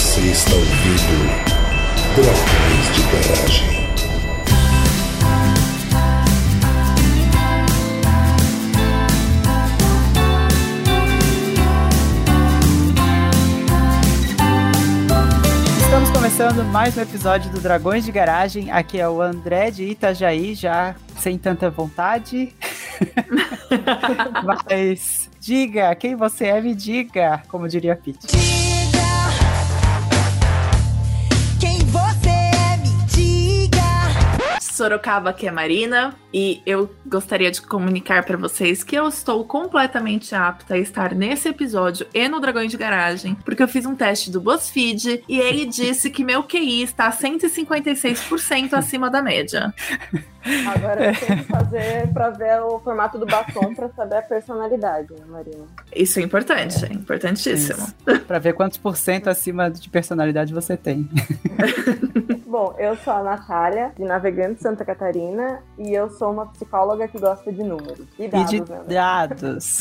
Você está ouvindo Dragões de Garagem. Estamos começando mais um episódio do Dragões de Garagem. Aqui é o André de Itajaí, já sem tanta vontade. Mas diga, quem você é, me diga, como diria Pete. Sorocaba, que é Marina, e eu gostaria de comunicar para vocês que eu estou completamente apta a estar nesse episódio e no Dragões de Garagem, porque eu fiz um teste do BuzzFeed e ele disse que meu QI está 156% acima da média. Agora eu tenho que fazer pra ver o formato do batom pra saber a personalidade, né, Marina? Isso é importante, é, importantíssimo. Para ver quantos por cento acima de personalidade você tem. Bom, eu sou a Natália, de Navegante Santa Catarina, e eu sou uma psicóloga que gosta de números. E E dados, de né? dados.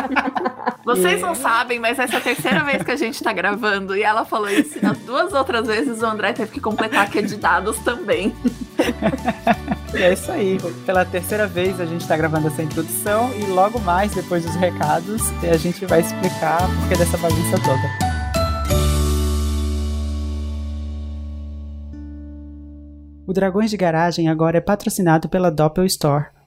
Vocês não sabem, mas essa é a terceira vez que a gente tá gravando e ela falou isso. e Nas duas outras vezes o André teve que completar que é de dados também. E é isso aí. Pela terceira vez a gente tá gravando essa introdução e logo mais, depois dos recados, a gente vai explicar o porquê dessa bagunça toda. O Dragões de Garagem agora é patrocinado pela Doppel Store,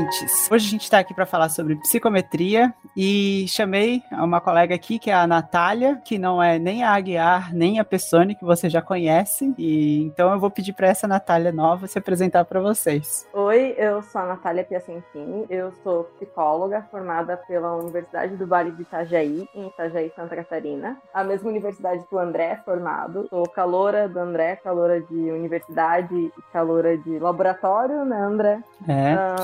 Ouvintes, hoje a gente está aqui para falar sobre psicometria e chamei uma colega aqui que é a Natália, que não é nem a Aguiar, nem a Pessone, que você já conhece, e então eu vou pedir para essa Natália nova se apresentar para vocês. Oi, eu sou a Natália Piacentini, eu sou psicóloga formada pela Universidade do Vale de Itajaí, em Itajaí, Santa Catarina. A mesma universidade que o André é formado. Sou caloura do André, caloura de universidade e caloura de laboratório, né, André? É, Ah,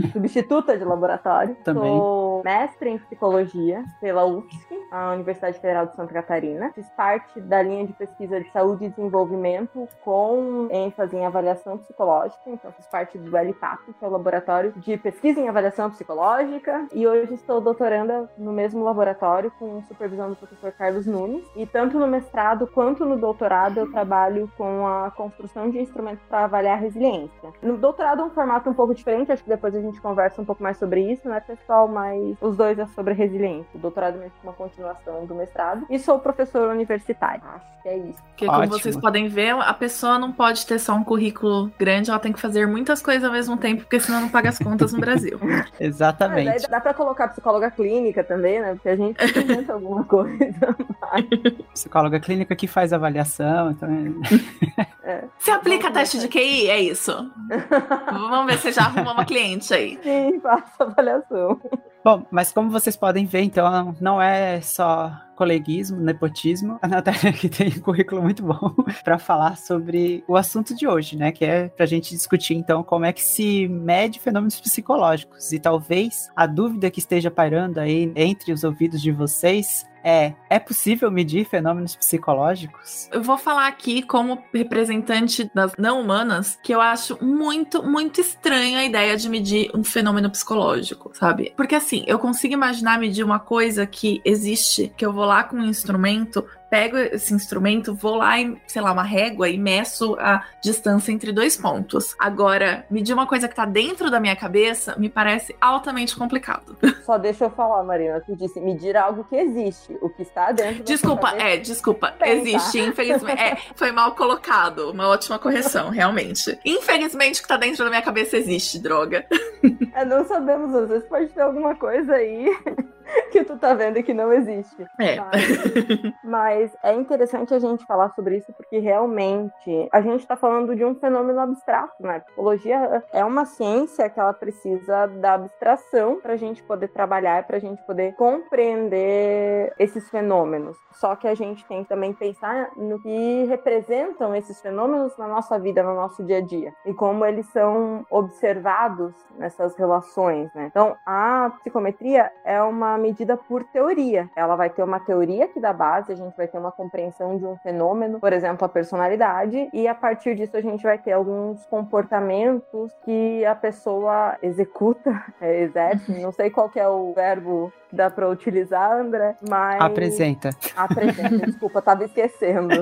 substituta de laboratório. Também. Sou mestre em psicologia pela UFSC, a Universidade Federal de Santa Catarina. Fiz parte da linha de pesquisa de saúde e desenvolvimento com ênfase em avaliação psicológica. Então, fiz parte do LPAP, que é o laboratório de pesquisa em avaliação psicológica. E hoje estou doutoranda no mesmo laboratório com supervisão do professor Carlos Nunes. E tanto no mestrado quanto no doutorado eu trabalho com a construção de instrumentos para avaliar a resiliência. No doutorado é um formato um pouco diferente, acho que depois a gente conversa um pouco mais sobre isso, né, pessoal? Mas os dois é sobre resiliência. O doutorado é uma continuação do mestrado. E sou professor universitário. Acho que é isso. Porque, como Ótimo. vocês podem ver, a pessoa não pode ter só um currículo grande, ela tem que fazer muitas coisas ao mesmo tempo, porque senão não paga as contas no Brasil. Mas exatamente. aí dá pra colocar psicóloga clínica também, né? Porque a gente inventa alguma coisa. Psicóloga clínica que faz avaliação, então é- Você aplica teste de QI? É isso. Vamos ver se você já arrumou uma cliente aí. Sim, faço avaliação. Bom, mas como vocês podem ver, então não é só coleguismo, nepotismo. A Natália aqui tem um currículo muito bom para falar sobre o assunto de hoje, né? Que é para a gente discutir então como é que se mede fenômenos psicológicos. E talvez a dúvida que esteja pairando aí entre os ouvidos de vocês é: é possível medir fenômenos psicológicos? Eu vou falar aqui como representante das não humanas que eu acho muito, muito estranho a ideia de medir um fenômeno psicológico, sabe? Porque assim, eu consigo imaginar medir uma coisa que existe, que eu vou lá com um instrumento, pego esse instrumento, vou lá em, sei lá, uma régua e meço a distância entre dois pontos. Agora, medir uma coisa que tá dentro da minha cabeça me parece altamente complicado. Só deixa eu falar, Marina. Tu disse medir algo que existe. O que está dentro da Desculpa, cabeça. é, desculpa. Tem, Existe, tá? infelizmente. É, foi mal colocado. Uma ótima correção, realmente. Infelizmente, o que tá dentro da minha cabeça existe, droga. É, não sabemos, às vezes pode ter alguma coisa aí que tu tá vendo que não existe. É. Mas, mas é interessante a gente falar sobre isso porque realmente a gente está falando de um fenômeno abstrato, né? Psicologia é uma ciência que ela precisa da abstração para a gente poder trabalhar, para a gente poder compreender esses fenômenos. Só que a gente tem que também pensar no que representam esses fenômenos na nossa vida, no nosso dia a dia e como eles são observados nessas relações, né? Então, a psicometria é uma medida por teoria. Ela vai ter uma teoria que dá base, a gente vai ter uma compreensão de um fenômeno, por exemplo, a personalidade, e a partir disso a gente vai ter alguns comportamentos que a pessoa executa, é, exerce, não sei qual que é o verbo que dá para utilizar, André, mas Apresenta. apresenta, desculpa, tava esquecendo.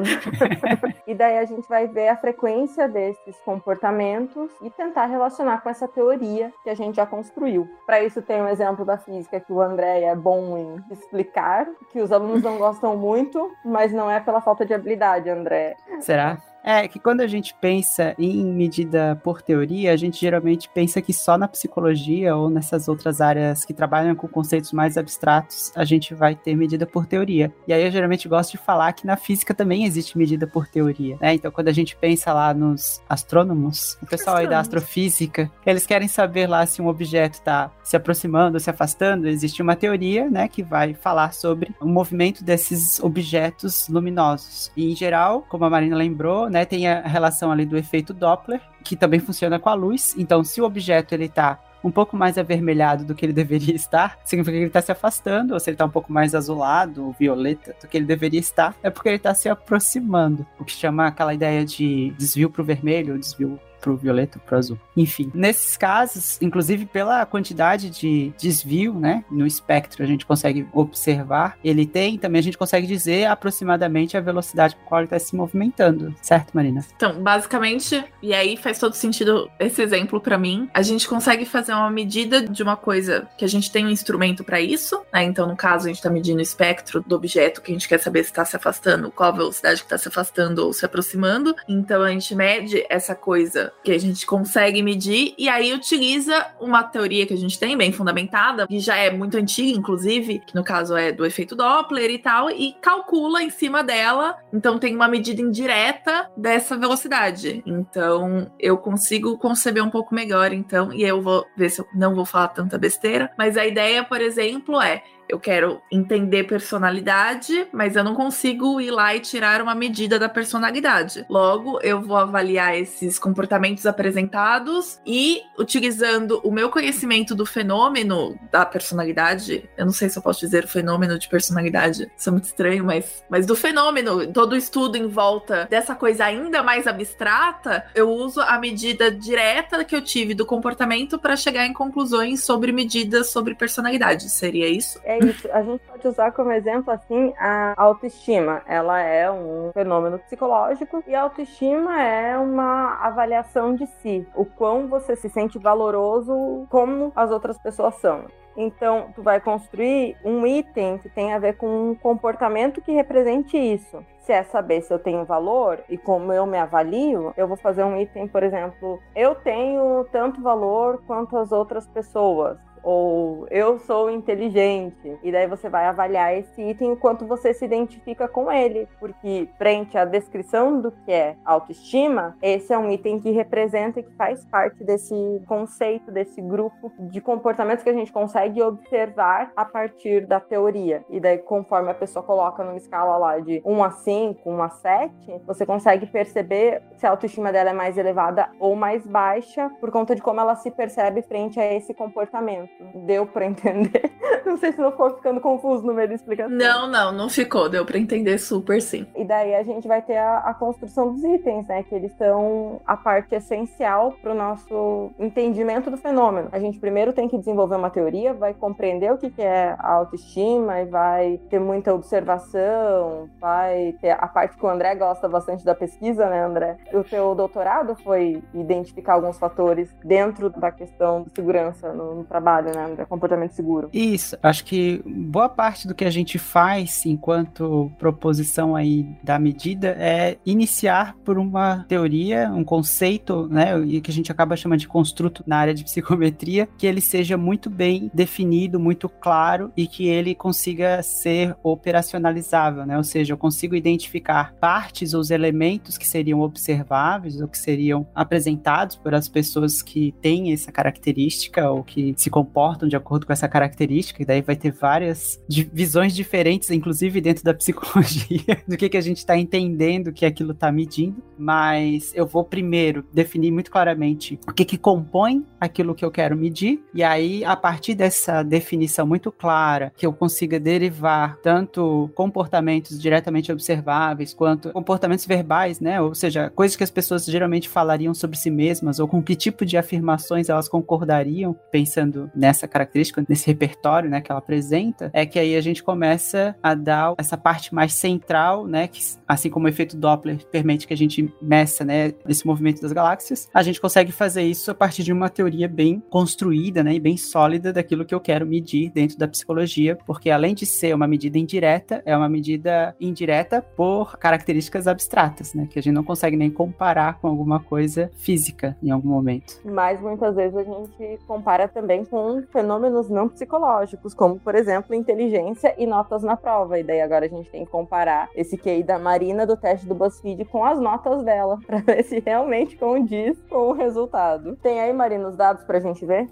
e daí a gente vai ver a frequência desses comportamentos e tentar relacionar com essa teoria que a gente já construiu. Para isso tem um exemplo da física que o André é bom em explicar, que os alunos não gostam muito, mas não é pela falta de habilidade, André. Será? É que quando a gente pensa em medida por teoria, a gente geralmente pensa que só na psicologia ou nessas outras áreas que trabalham com conceitos mais abstratos a gente vai ter medida por teoria. E aí eu geralmente gosto de falar que na física também existe medida por teoria, né? Então quando a gente pensa lá nos astrônomos, o pessoal aí da astrofísica, eles querem saber lá se um objeto está se aproximando ou se afastando, existe uma teoria, né, que vai falar sobre o movimento desses objetos luminosos. E em geral, como a Marina lembrou, né, tem a relação ali do efeito Doppler, que também funciona com a luz. Então, se o objeto ele tá um pouco mais avermelhado do que ele deveria estar, significa que ele está se afastando, ou se ele está um pouco mais azulado ou violeta do que ele deveria estar, é porque ele está se aproximando. O que chama aquela ideia de desvio para o vermelho, ou desvio pro violeta, pro azul. Enfim, nesses casos, inclusive pela quantidade de desvio, né, no espectro a gente consegue observar, ele tem, também a gente consegue dizer aproximadamente a velocidade com a qual ele está se movimentando, certo, Marina? Então, basicamente, e aí faz todo sentido esse exemplo pra mim, a gente consegue fazer uma medida de uma coisa que a gente tem um instrumento pra isso, né? Então, no caso, a gente tá medindo o espectro do objeto que a gente quer saber se tá se afastando, qual a velocidade que tá se afastando ou se aproximando. Então, a gente mede essa coisa que a gente consegue medir e aí utiliza uma teoria que a gente tem bem fundamentada, que já é muito antiga, inclusive, que no caso é do efeito Doppler e tal, e calcula em cima dela. Então, tem uma medida indireta dessa velocidade. Então, eu consigo conceber um pouco melhor, então, e eu vou ver se eu não vou falar tanta besteira. Mas a ideia, por exemplo, é eu quero entender personalidade, mas eu não consigo ir lá e tirar uma medida da personalidade. Logo, eu vou avaliar esses comportamentos apresentados e, utilizando o meu conhecimento do fenômeno da personalidade, eu não sei se eu posso dizer fenômeno de personalidade, isso é muito estranho, mas, mas do fenômeno, todo o estudo em volta dessa coisa ainda mais abstrata, eu uso a medida direta que eu tive do comportamento para chegar em conclusões sobre medidas sobre personalidade. Seria isso? É A gente pode usar como exemplo, assim, a autoestima. Ela é um fenômeno psicológico e a autoestima é uma avaliação de si. O quão você se sente valoroso como as outras pessoas são. Então, tu vai construir um item que tem a ver com um comportamento que represente isso. Se é saber se eu tenho valor e como eu me avalio, eu vou fazer um item, por exemplo, eu tenho tanto valor quanto as outras pessoas ou eu sou inteligente. E daí você vai avaliar esse item o quanto você se identifica com ele, porque frente à descrição do que é autoestima, esse é um item que representa e que faz parte desse conceito, desse grupo de comportamentos que a gente consegue observar a partir da teoria. E daí conforme a pessoa coloca numa escala lá de 1 a 5, 1 a 7, você consegue perceber se a autoestima dela é mais elevada ou mais baixa por conta de como ela se percebe frente a esse comportamento. Deu pra entender? Não sei se não for ficando confuso no meio da explicação. Não, não, não ficou. Deu pra entender super sim. E daí a gente vai ter a, a construção dos itens, né? Que eles são a parte essencial para o nosso entendimento do fenômeno. A gente primeiro tem que desenvolver uma teoria, vai compreender o que, que é a autoestima e vai ter muita observação, vai ter a parte que o André gosta bastante da pesquisa, né, André? O teu doutorado foi identificar alguns fatores dentro da questão de segurança no, no trabalho né, André? Comportamento seguro. Isso, acho que boa parte do que a gente faz enquanto proposição aí da medida é iniciar por uma teoria, um conceito, né, e que a gente acaba chamando de construto na área de psicometria, que ele seja muito bem definido, muito claro e que ele consiga ser operacionalizável, né? Ou seja, eu consigo identificar partes ou os elementos que seriam observáveis ou que seriam apresentados por as pessoas que têm essa característica ou que se comportam de acordo com essa característica, e daí vai ter várias visões diferentes, inclusive dentro da psicologia, do que, que a gente está entendendo que aquilo está medindo, mas eu vou primeiro definir muito claramente o que, que compõe aquilo que eu quero medir, e aí, a partir dessa definição muito clara, que eu consiga derivar tanto comportamentos diretamente observáveis, quanto comportamentos verbais, né? Ou seja, coisas que as pessoas geralmente falariam sobre si mesmas, ou com que tipo de afirmações elas concordariam, pensando nessa característica, nesse repertório, né, que ela apresenta, é que aí a gente começa a dar essa parte mais central, né, que assim como o efeito Doppler permite que a gente meça, né, esse movimento das galáxias, a gente consegue fazer isso a partir de uma teoria bem construída, né, e bem sólida daquilo que eu quero medir dentro da psicologia, porque além de ser uma medida indireta, é uma medida indireta por características abstratas, né, que a gente não consegue nem comparar com alguma coisa física em algum momento. Mas muitas vezes a gente compara também com fenômenos não psicológicos, como, por exemplo, inteligência e notas na prova. E daí agora a gente tem que comparar esse QI da Marina do teste do BuzzFeed com as notas dela, pra ver se realmente condiz com o resultado. Tem aí, Marina, os dados pra gente ver?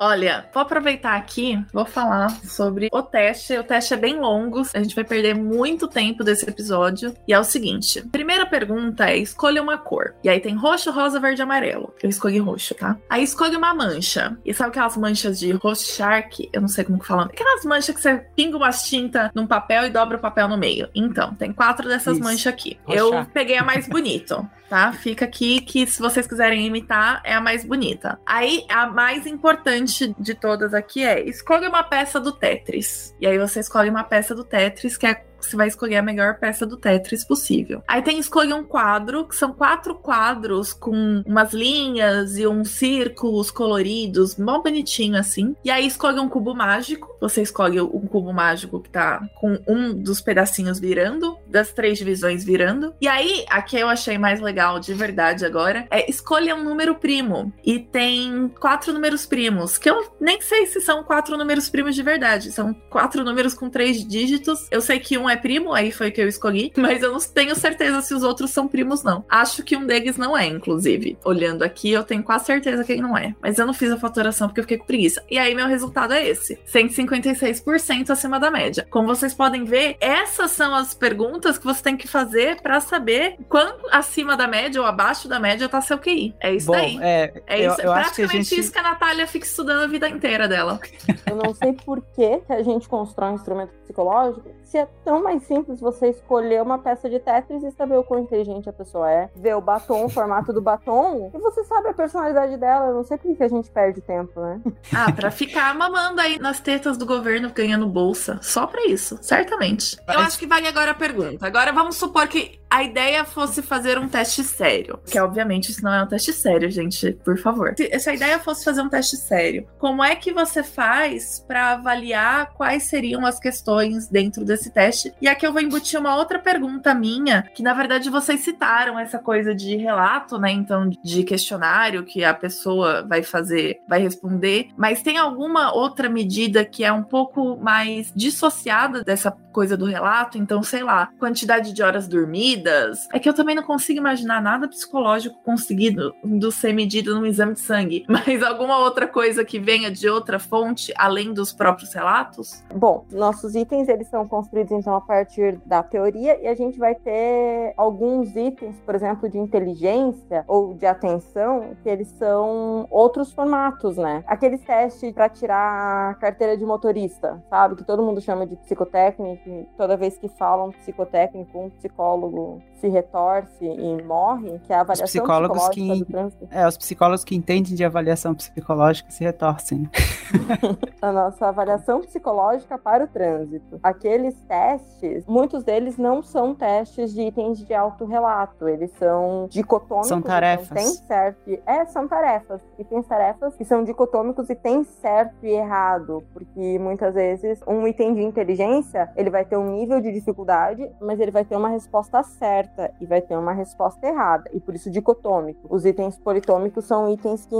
Olha, vou aproveitar aqui, vou falar sobre o teste. O teste é bem longo, a gente vai perder muito tempo desse episódio. E é o seguinte: primeira pergunta é: escolha uma cor. E aí tem roxo, rosa, verde e amarelo. Eu escolhi roxo, tá? Aí escolhe uma mancha. E sabe aquelas manchas de roxo shark? Eu não sei como que fala. Aquelas manchas que você pinga umas tinta num papel e dobra o papel no meio. Então, tem quatro dessas Isso. manchas aqui. Eu peguei a mais bonita tá? Fica aqui que se vocês quiserem imitar, é a mais bonita. Aí, a mais importante de todas aqui é: escolha uma peça do Tetris. E aí você escolhe uma peça do Tetris, que é você vai escolher a melhor peça do Tetris possível. Aí tem escolha um quadro, que são quatro quadros com umas linhas e uns círculos coloridos, mó bonitinho assim. E aí escolha um cubo mágico. Você escolhe um cubo mágico que tá com um dos pedacinhos virando, das três divisões virando. E aí, aqui eu achei mais legal de verdade agora, é escolha um número primo. E tem quatro números primos, que eu nem sei se são quatro números primos de verdade. São quatro números com três dígitos. Eu sei que um é primo, aí foi o que eu escolhi, mas eu não tenho certeza se os outros são primos, não. Acho que um deles não é, inclusive. Olhando aqui, eu tenho quase certeza que ele não é. Mas eu não fiz a faturação porque eu fiquei com preguiça. E aí, meu resultado é esse: 156% acima da média. Como vocês podem ver, essas são as perguntas que você tem que fazer pra saber quanto acima da média ou abaixo da média tá seu QI. É isso Bom, daí. é, É eu, isso, eu acho que a praticamente gente... isso que a Natália fica estudando a vida inteira dela. Eu não sei por que, que a gente constrói um instrumento psicológico se é tão mais simples você escolher uma peça de Tetris e saber o quão inteligente a pessoa é, ver o batom, o formato do batom, e você sabe a personalidade dela. Eu não sei por que que a gente perde tempo, né? Ah, pra ficar mamando aí nas tetas do governo ganhando bolsa. Só pra isso, certamente. Eu acho que vale agora a pergunta. Agora vamos supor que a ideia fosse fazer um teste sério. Que obviamente isso não é um teste sério, gente, por favor. Se, se a ideia fosse fazer um teste sério, como é que você faz pra avaliar quais seriam as questões dentro desse teste? E aqui eu vou embutir uma outra pergunta minha, que na verdade vocês citaram essa coisa de relato, né? Então, de questionário que a pessoa vai fazer, vai responder. Mas tem alguma outra medida que é um pouco mais dissociada dessa coisa do relato? Então, sei lá, quantidade de horas dormidas. É que eu também não consigo imaginar nada psicológico conseguido do ser medido num exame de sangue. Mas alguma outra coisa que venha de outra fonte, além dos próprios relatos? Bom, nossos itens eles são construídos então a partir da teoria e a gente vai ter alguns itens, por exemplo, de inteligência ou de atenção, que eles são outros formatos, né? Aqueles testes para tirar a carteira de motorista, sabe? Que todo mundo chama de psicotécnico, toda vez que falam psicotécnico, um psicólogo psicólogo se retorce e morre, que é a avaliação psicólogos psicológica que- do trânsito. É, os psicólogos que entendem de avaliação psicológica se retorcem. a nossa avaliação psicológica para o trânsito. Aqueles testes, muitos deles não são testes de itens de autorrelato, eles são dicotômicos. São então tarefas. tem certo. e- É, são tarefas. E tem tarefas que são dicotômicos e tem certo e errado, porque muitas vezes um item de inteligência, ele vai ter um nível de dificuldade, mas ele vai ter uma resposta certa e vai ter uma resposta errada, e por isso dicotômico. Os itens politômicos são itens que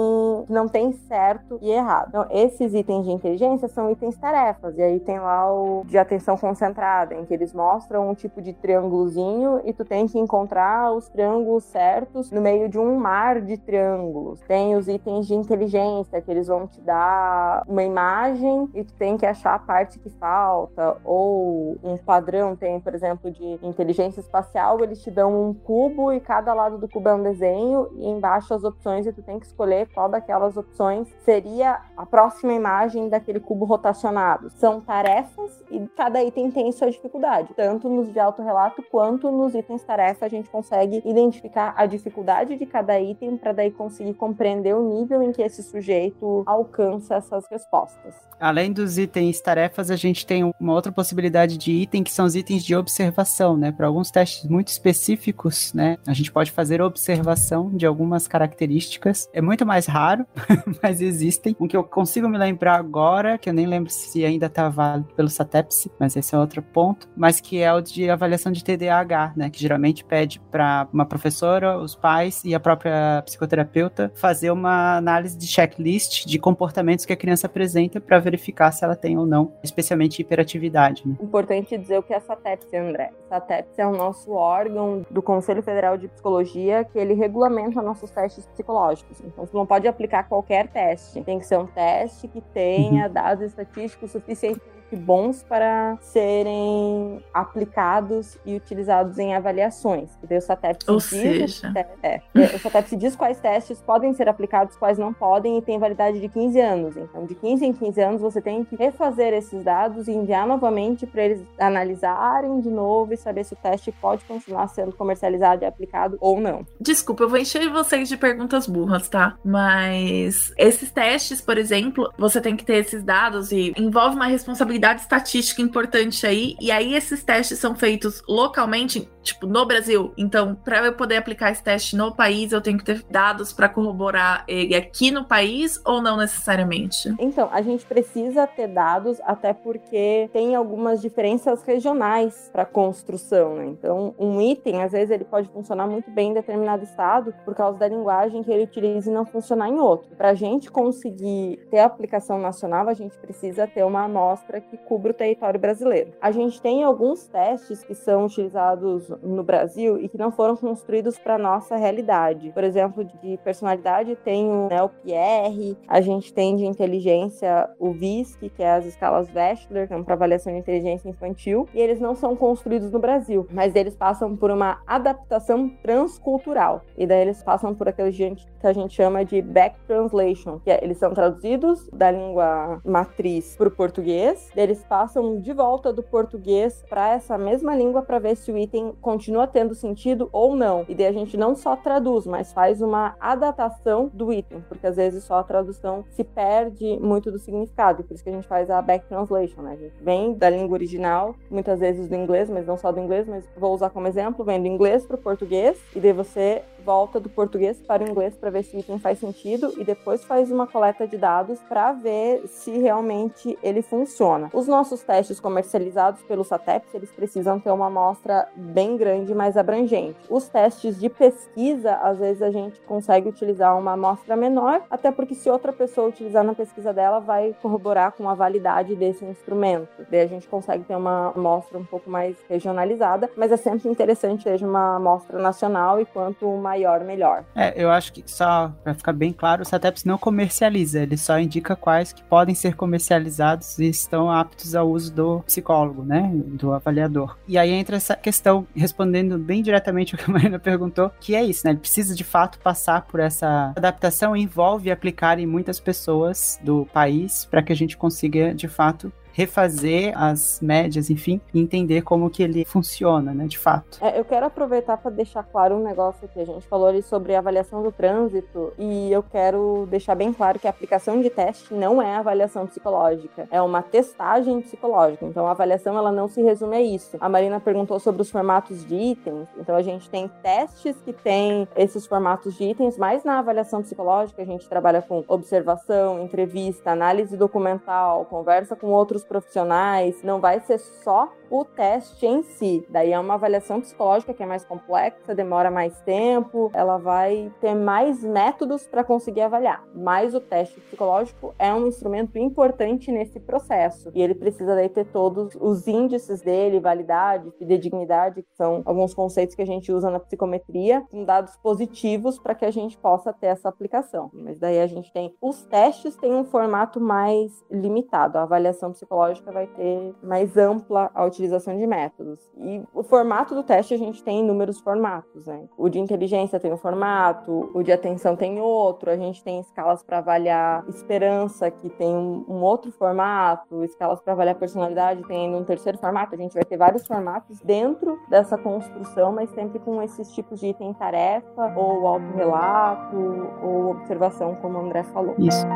não têm certo e errado. Então, esses itens de inteligência são itens tarefas, e aí tem lá o de atenção concentrada, em que eles mostram um tipo de triângulozinho e tu tem que encontrar os triângulos certos no meio de um mar de triângulos. Tem os itens de inteligência, que eles vão te dar uma imagem e tu tem que achar a parte que falta, ou um padrão, tem, por exemplo, de inteligência espacial, eles te dão um cubo e cada lado do cubo é um desenho e embaixo as opções e tu tem que escolher qual daquelas opções seria a próxima imagem daquele cubo rotacionado. São tarefas e cada item tem sua dificuldade. Tanto nos de autorrelato quanto nos itens tarefa a gente consegue identificar a dificuldade de cada item para daí conseguir compreender o nível em que esse sujeito alcança essas respostas. Além dos itens tarefas, a gente tem uma outra possibilidade de item que são os itens de observação, né? Para alguns testes muito específicos, né? A gente pode fazer observação de algumas características. É muito mais raro, mas existem. Um que eu consigo me lembrar agora, que eu nem lembro se ainda está válido pelo SATEPS, mas esse é outro ponto, mas que é o de avaliação de TDAH, né? Que geralmente pede para uma professora, os pais e a própria psicoterapeuta fazer uma análise de checklist de comportamentos que a criança apresenta para verificar se ela tem ou não, especialmente hiperatividade. Né? Importante dizer o que é a SATEPS, André. SATEPS é o nosso órgão do Conselho Federal de Psicologia que ele regulamenta nossos testes psicológicos. Então, você não pode aplicar qualquer teste. Tem que ser um teste que tenha dados estatísticos bons para serem aplicados e utilizados em avaliações. Daí o SATEPS Ou diz, seja- é, é, o SATEPS diz quais testes podem ser aplicados, quais não podem, e tem validade de 15 anos. Então, de 15 em 15 anos, você tem que refazer esses dados e enviar novamente para eles analisarem de novo e saber se o teste pode continuar sendo comercializado e aplicado ou não. Desculpa, eu vou encher vocês de perguntas burras, tá? Mas esses testes, por exemplo, você tem que ter esses dados e envolve uma responsabilidade estatística importante aí. E aí esses testes são feitos localmente, tipo, no Brasil. Então, para eu poder aplicar esse teste no país, eu tenho que ter dados para corroborar ele aqui no país ou não necessariamente? Então, a gente precisa ter dados, até porque tem algumas diferenças regionais para construção, né? Então, um item, às vezes, ele pode funcionar muito bem em determinado estado por causa da linguagem que ele utiliza e não funcionar em outro. Para a gente conseguir ter aplicação nacional, a gente precisa ter uma amostra que cubra o território brasileiro. A gente tem alguns testes que são utilizados no Brasil e que não foram construídos para nossa realidade. Por exemplo, de personalidade tem o NELPR, a gente tem de inteligência o VISC, que é as escalas Wechsler, que é para avaliação de inteligência infantil, e eles não são construídos no Brasil, mas eles passam por uma adaptação transcultural. E daí eles passam por aquele gente que a gente chama de back translation, que é, eles são traduzidos da língua matriz para o português, eles passam de volta do português para essa mesma língua para ver se o item continua tendo sentido ou não. E daí a gente não só traduz, mas faz uma adaptação do item, porque às vezes só a tradução se perde muito do significado, por isso que a gente faz a back translation, né? A gente vem da língua original, muitas vezes do inglês, mas não só do inglês, mas vou usar como exemplo, vem do inglês para o português, e daí você volta do português para o inglês para ver se o item faz sentido e depois faz uma coleta de dados para ver se realmente ele funciona. Os nossos testes comercializados pelo SATEPS, eles precisam ter uma amostra bem grande mais abrangente. Os testes de pesquisa, às vezes a gente consegue utilizar uma amostra menor, até porque se outra pessoa utilizar na pesquisa dela, vai corroborar com a validade desse instrumento. Daí a gente consegue ter uma amostra um pouco mais regionalizada, mas é sempre interessante ter uma amostra nacional e quanto maior, melhor. É, eu acho que só para ficar bem claro, o SATEPS não comercializa, ele só indica quais que podem ser comercializados e estão aptos ao uso do psicólogo, né, do avaliador. E aí entra essa questão, respondendo bem diretamente o que a Marina perguntou, que é isso, né, ele precisa de fato passar por essa adaptação envolve aplicar em muitas pessoas do país para que a gente consiga de fato refazer as médias, enfim, e entender como que ele funciona, né, de fato. É, eu quero aproveitar para deixar claro um negócio que a gente falou ali sobre avaliação do trânsito e eu quero deixar bem claro que a aplicação de teste não é avaliação psicológica, é uma testagem psicológica. Então a avaliação ela não se resume a isso. A Marina perguntou sobre os formatos de itens, então a gente tem testes que têm esses formatos de itens, mas na avaliação psicológica a gente trabalha com observação, entrevista, análise documental, conversa com outros profissionais. Não vai ser só o teste em si. Daí é uma avaliação psicológica que é mais complexa, demora mais tempo, ela vai ter mais métodos para conseguir avaliar. Mas o teste psicológico é um instrumento importante nesse processo e ele precisa daí ter todos os índices dele, validade, fidedignidade, que são alguns conceitos que a gente usa na psicometria, com dados positivos para que a gente possa ter essa aplicação. Mas daí a gente tem os testes têm um formato mais limitado. A avaliação psicológica vai ter mais ampla a utilização de métodos. E o formato do teste a gente tem inúmeros formatos, né? O de inteligência tem um formato, o de atenção tem outro, a gente tem escalas para avaliar esperança, que tem um, um outro formato, escalas para avaliar personalidade tem ainda um terceiro formato. A gente vai ter vários formatos dentro dessa construção, mas sempre com esses tipos de item tarefa, ou autorrelato, ou observação, como o André falou. Isso.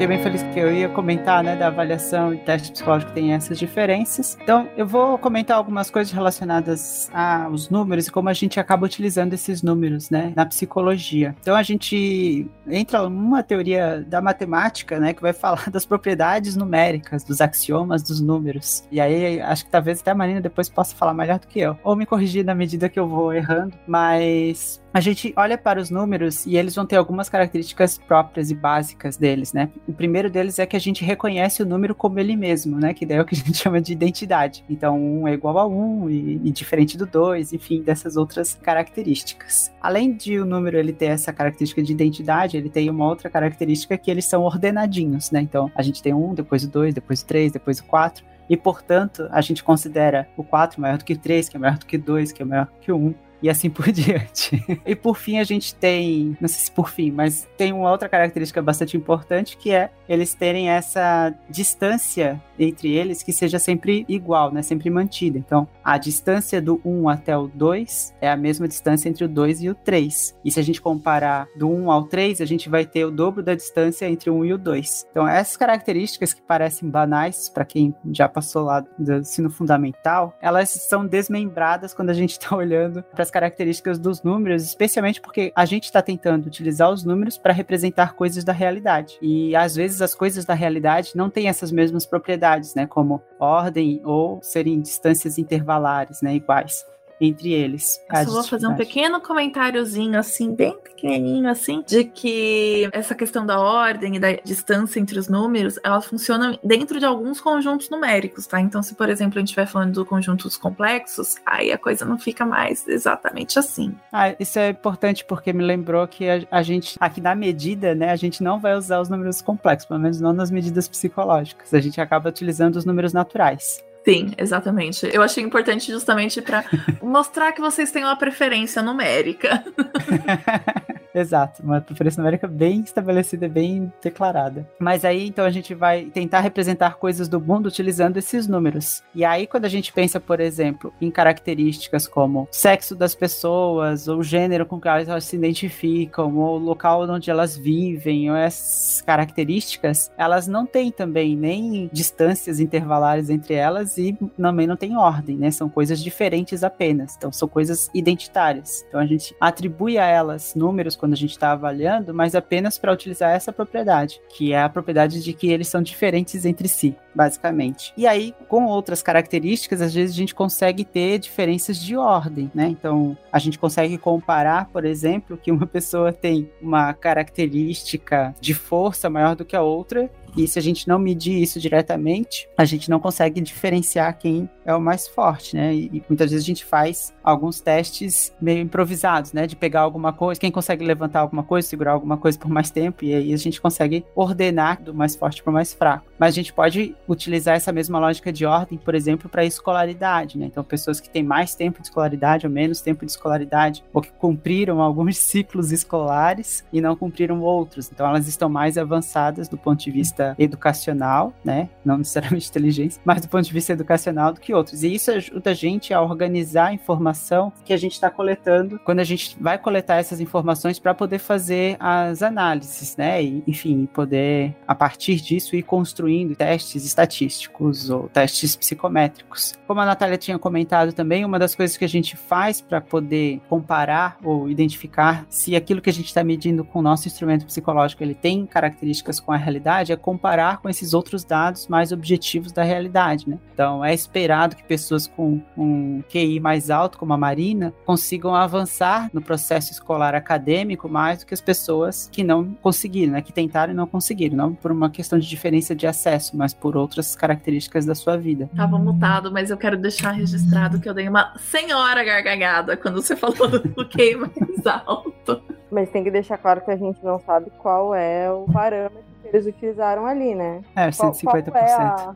Fiquei bem feliz que eu ia comentar, né, da avaliação e teste psicológico tem essas diferenças. Então, eu vou comentar algumas coisas relacionadas aos números e como a gente acaba utilizando esses números, né, na psicologia. Então, a gente entra numa teoria da matemática, né, que vai falar das propriedades numéricas, dos axiomas dos números. E aí, acho que talvez até a Marina depois possa falar melhor do que eu, ou me corrigir na medida que eu vou errando, mas a gente olha para os números e eles vão ter algumas características próprias e básicas deles, né? O primeiro deles é que a gente reconhece o número como ele mesmo, né? Que daí é o que a gente chama de identidade. Então, um é igual a um e, e diferente do dois, enfim, dessas outras características. Além de o número ele ter essa característica de identidade, ele tem uma outra característica que eles são ordenadinhos, né? Então, a gente tem um, depois o dois, depois o três, depois o quatro. E, portanto, a gente considera o 4 maior do que o 3, que é maior do que o 2, que é maior do que o 1 e assim por diante. e por fim, a gente tem, não sei se por fim, mas tem uma outra característica bastante importante que é eles terem essa distância entre eles que seja sempre igual, né? Sempre mantida. Então, a distância do 1 até o 2 é a mesma distância entre o 2 e o 3. E se a gente comparar do 1 ao 3, a gente vai ter o dobro da distância entre o 1 e o 2. Então, essas características que parecem banais para quem já passou lá do ensino fundamental, elas são desmembradas quando a gente está olhando para as características dos números, especialmente porque a gente está tentando utilizar os números para representar coisas da realidade. E às vezes as coisas da realidade não têm essas mesmas propriedades, né, como ordem ou serem distâncias intervalares, né, iguais entre eles. Eu só vou fazer um pequeno comentáriozinho, assim, bem pequenininho, assim, de que essa questão da ordem e da distância entre os números, ela funciona dentro de alguns conjuntos numéricos, tá? Então, se, por exemplo, a gente estiver falando de conjuntos complexos, aí a coisa não fica mais exatamente assim. Ah, isso é importante porque me lembrou que a, a gente, aqui na medida, né, a gente não vai usar os números complexos, pelo menos não nas medidas psicológicas. A gente acaba utilizando os números naturais. Sim, exatamente. Eu achei importante justamente para mostrar que vocês têm uma preferência numérica. Exato, uma preferência numérica bem estabelecida, bem declarada. Mas aí então a gente vai tentar representar coisas do mundo utilizando esses números. E aí quando a gente pensa, por exemplo, em características como sexo das pessoas, ou gênero com que elas se identificam, ou local onde elas vivem, ou essas características, elas não têm também nem distâncias intervalares entre elas e também não tem ordem, né? São coisas diferentes apenas. Então são coisas identitárias. Então a gente atribui a elas números quando a gente está avaliando, mas apenas para utilizar essa propriedade, que é a propriedade de que eles são diferentes entre si, basicamente. E aí, com outras características, às vezes a gente consegue ter diferenças de ordem, né? Então, a gente consegue comparar, por exemplo, que uma pessoa tem uma característica de força maior do que a outra, E se a gente não medir isso diretamente, a gente não consegue diferenciar quem é o mais forte, né? E, e muitas vezes a gente faz alguns testes meio improvisados, né? De pegar alguma coisa, quem consegue levantar alguma coisa, segurar alguma coisa por mais tempo, e aí a gente consegue ordenar do mais forte para o mais fraco. Mas a gente pode utilizar essa mesma lógica de ordem, por exemplo, para escolaridade, né? Então, pessoas que têm mais tempo de escolaridade ou menos tempo de escolaridade, ou que cumpriram alguns ciclos escolares e não cumpriram outros. Então, elas estão mais avançadas do ponto de vista educacional, né? Não necessariamente inteligência, mas do ponto de vista educacional do que outros. E isso ajuda a gente a organizar a informação que a gente está coletando quando a gente vai coletar essas informações para poder fazer as análises, né? E, enfim, poder, a partir disso, ir construindo testes estatísticos ou testes psicométricos. Como a Natália tinha comentado também, uma das coisas que a gente faz para poder comparar ou identificar se aquilo que a gente está medindo com o nosso instrumento psicológico ele tem características com a realidade é comparar com esses outros dados mais objetivos da realidade, né? Então, é esperado que pessoas com um QI mais alto, como a Marina, consigam avançar no processo escolar acadêmico mais do que as pessoas que não conseguiram, né? Que tentaram e não conseguiram, não por uma questão de diferença de acesso, mas por outras características da sua vida. Tava mutado, mas eu quero deixar registrado que eu dei uma senhora gargalhada quando você falou do QI mais alto. Mas tem que deixar claro que a gente não sabe qual é o parâmetro que eles utilizaram ali, né? É, Qual, 150%. qual é, a-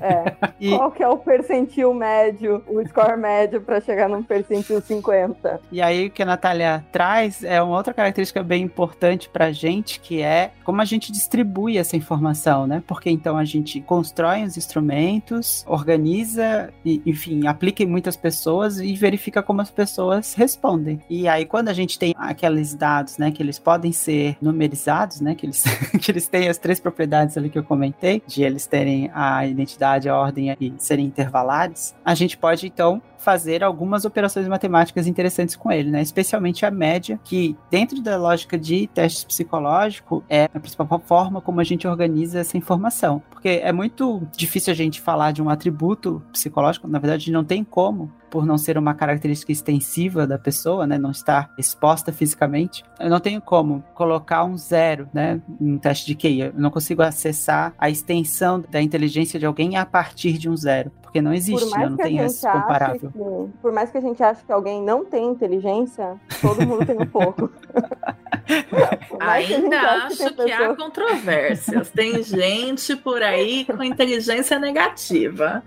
é, E, qual que é o percentil médio, o score médio para chegar num percentil 50? e aí o que a Natália traz é uma outra característica bem importante pra gente, que é como a gente distribui essa informação, né? Porque então a gente constrói os instrumentos, organiza, e, enfim, aplica em muitas pessoas e verifica como as pessoas respondem. E aí quando a gente tem aqueles dados, né, que eles podem ser numerizados, né, que eles, que eles têm as três propriedades ali que eu comentei, de eles terem a identidade, a ordem e serem intervalares, a gente pode então fazer algumas operações matemáticas interessantes com ele, né? Especialmente a média, que dentro da lógica de teste psicológico é a principal forma como a gente organiza essa informação. Porque é muito difícil a gente falar de um atributo psicológico, na verdade não tem como, por não ser uma característica extensiva da pessoa, né, não estar exposta fisicamente, eu não tenho como colocar um zero, né, no teste de QI. Eu não consigo acessar a extensão da inteligência de alguém a partir de um zero, porque não existe, né, não que a tenho gente esse ache comparável. que- por mais que a gente ache que alguém não tem inteligência, todo mundo tem um pouco. Ainda acho que há controvérsias. Tem gente por aí com inteligência negativa.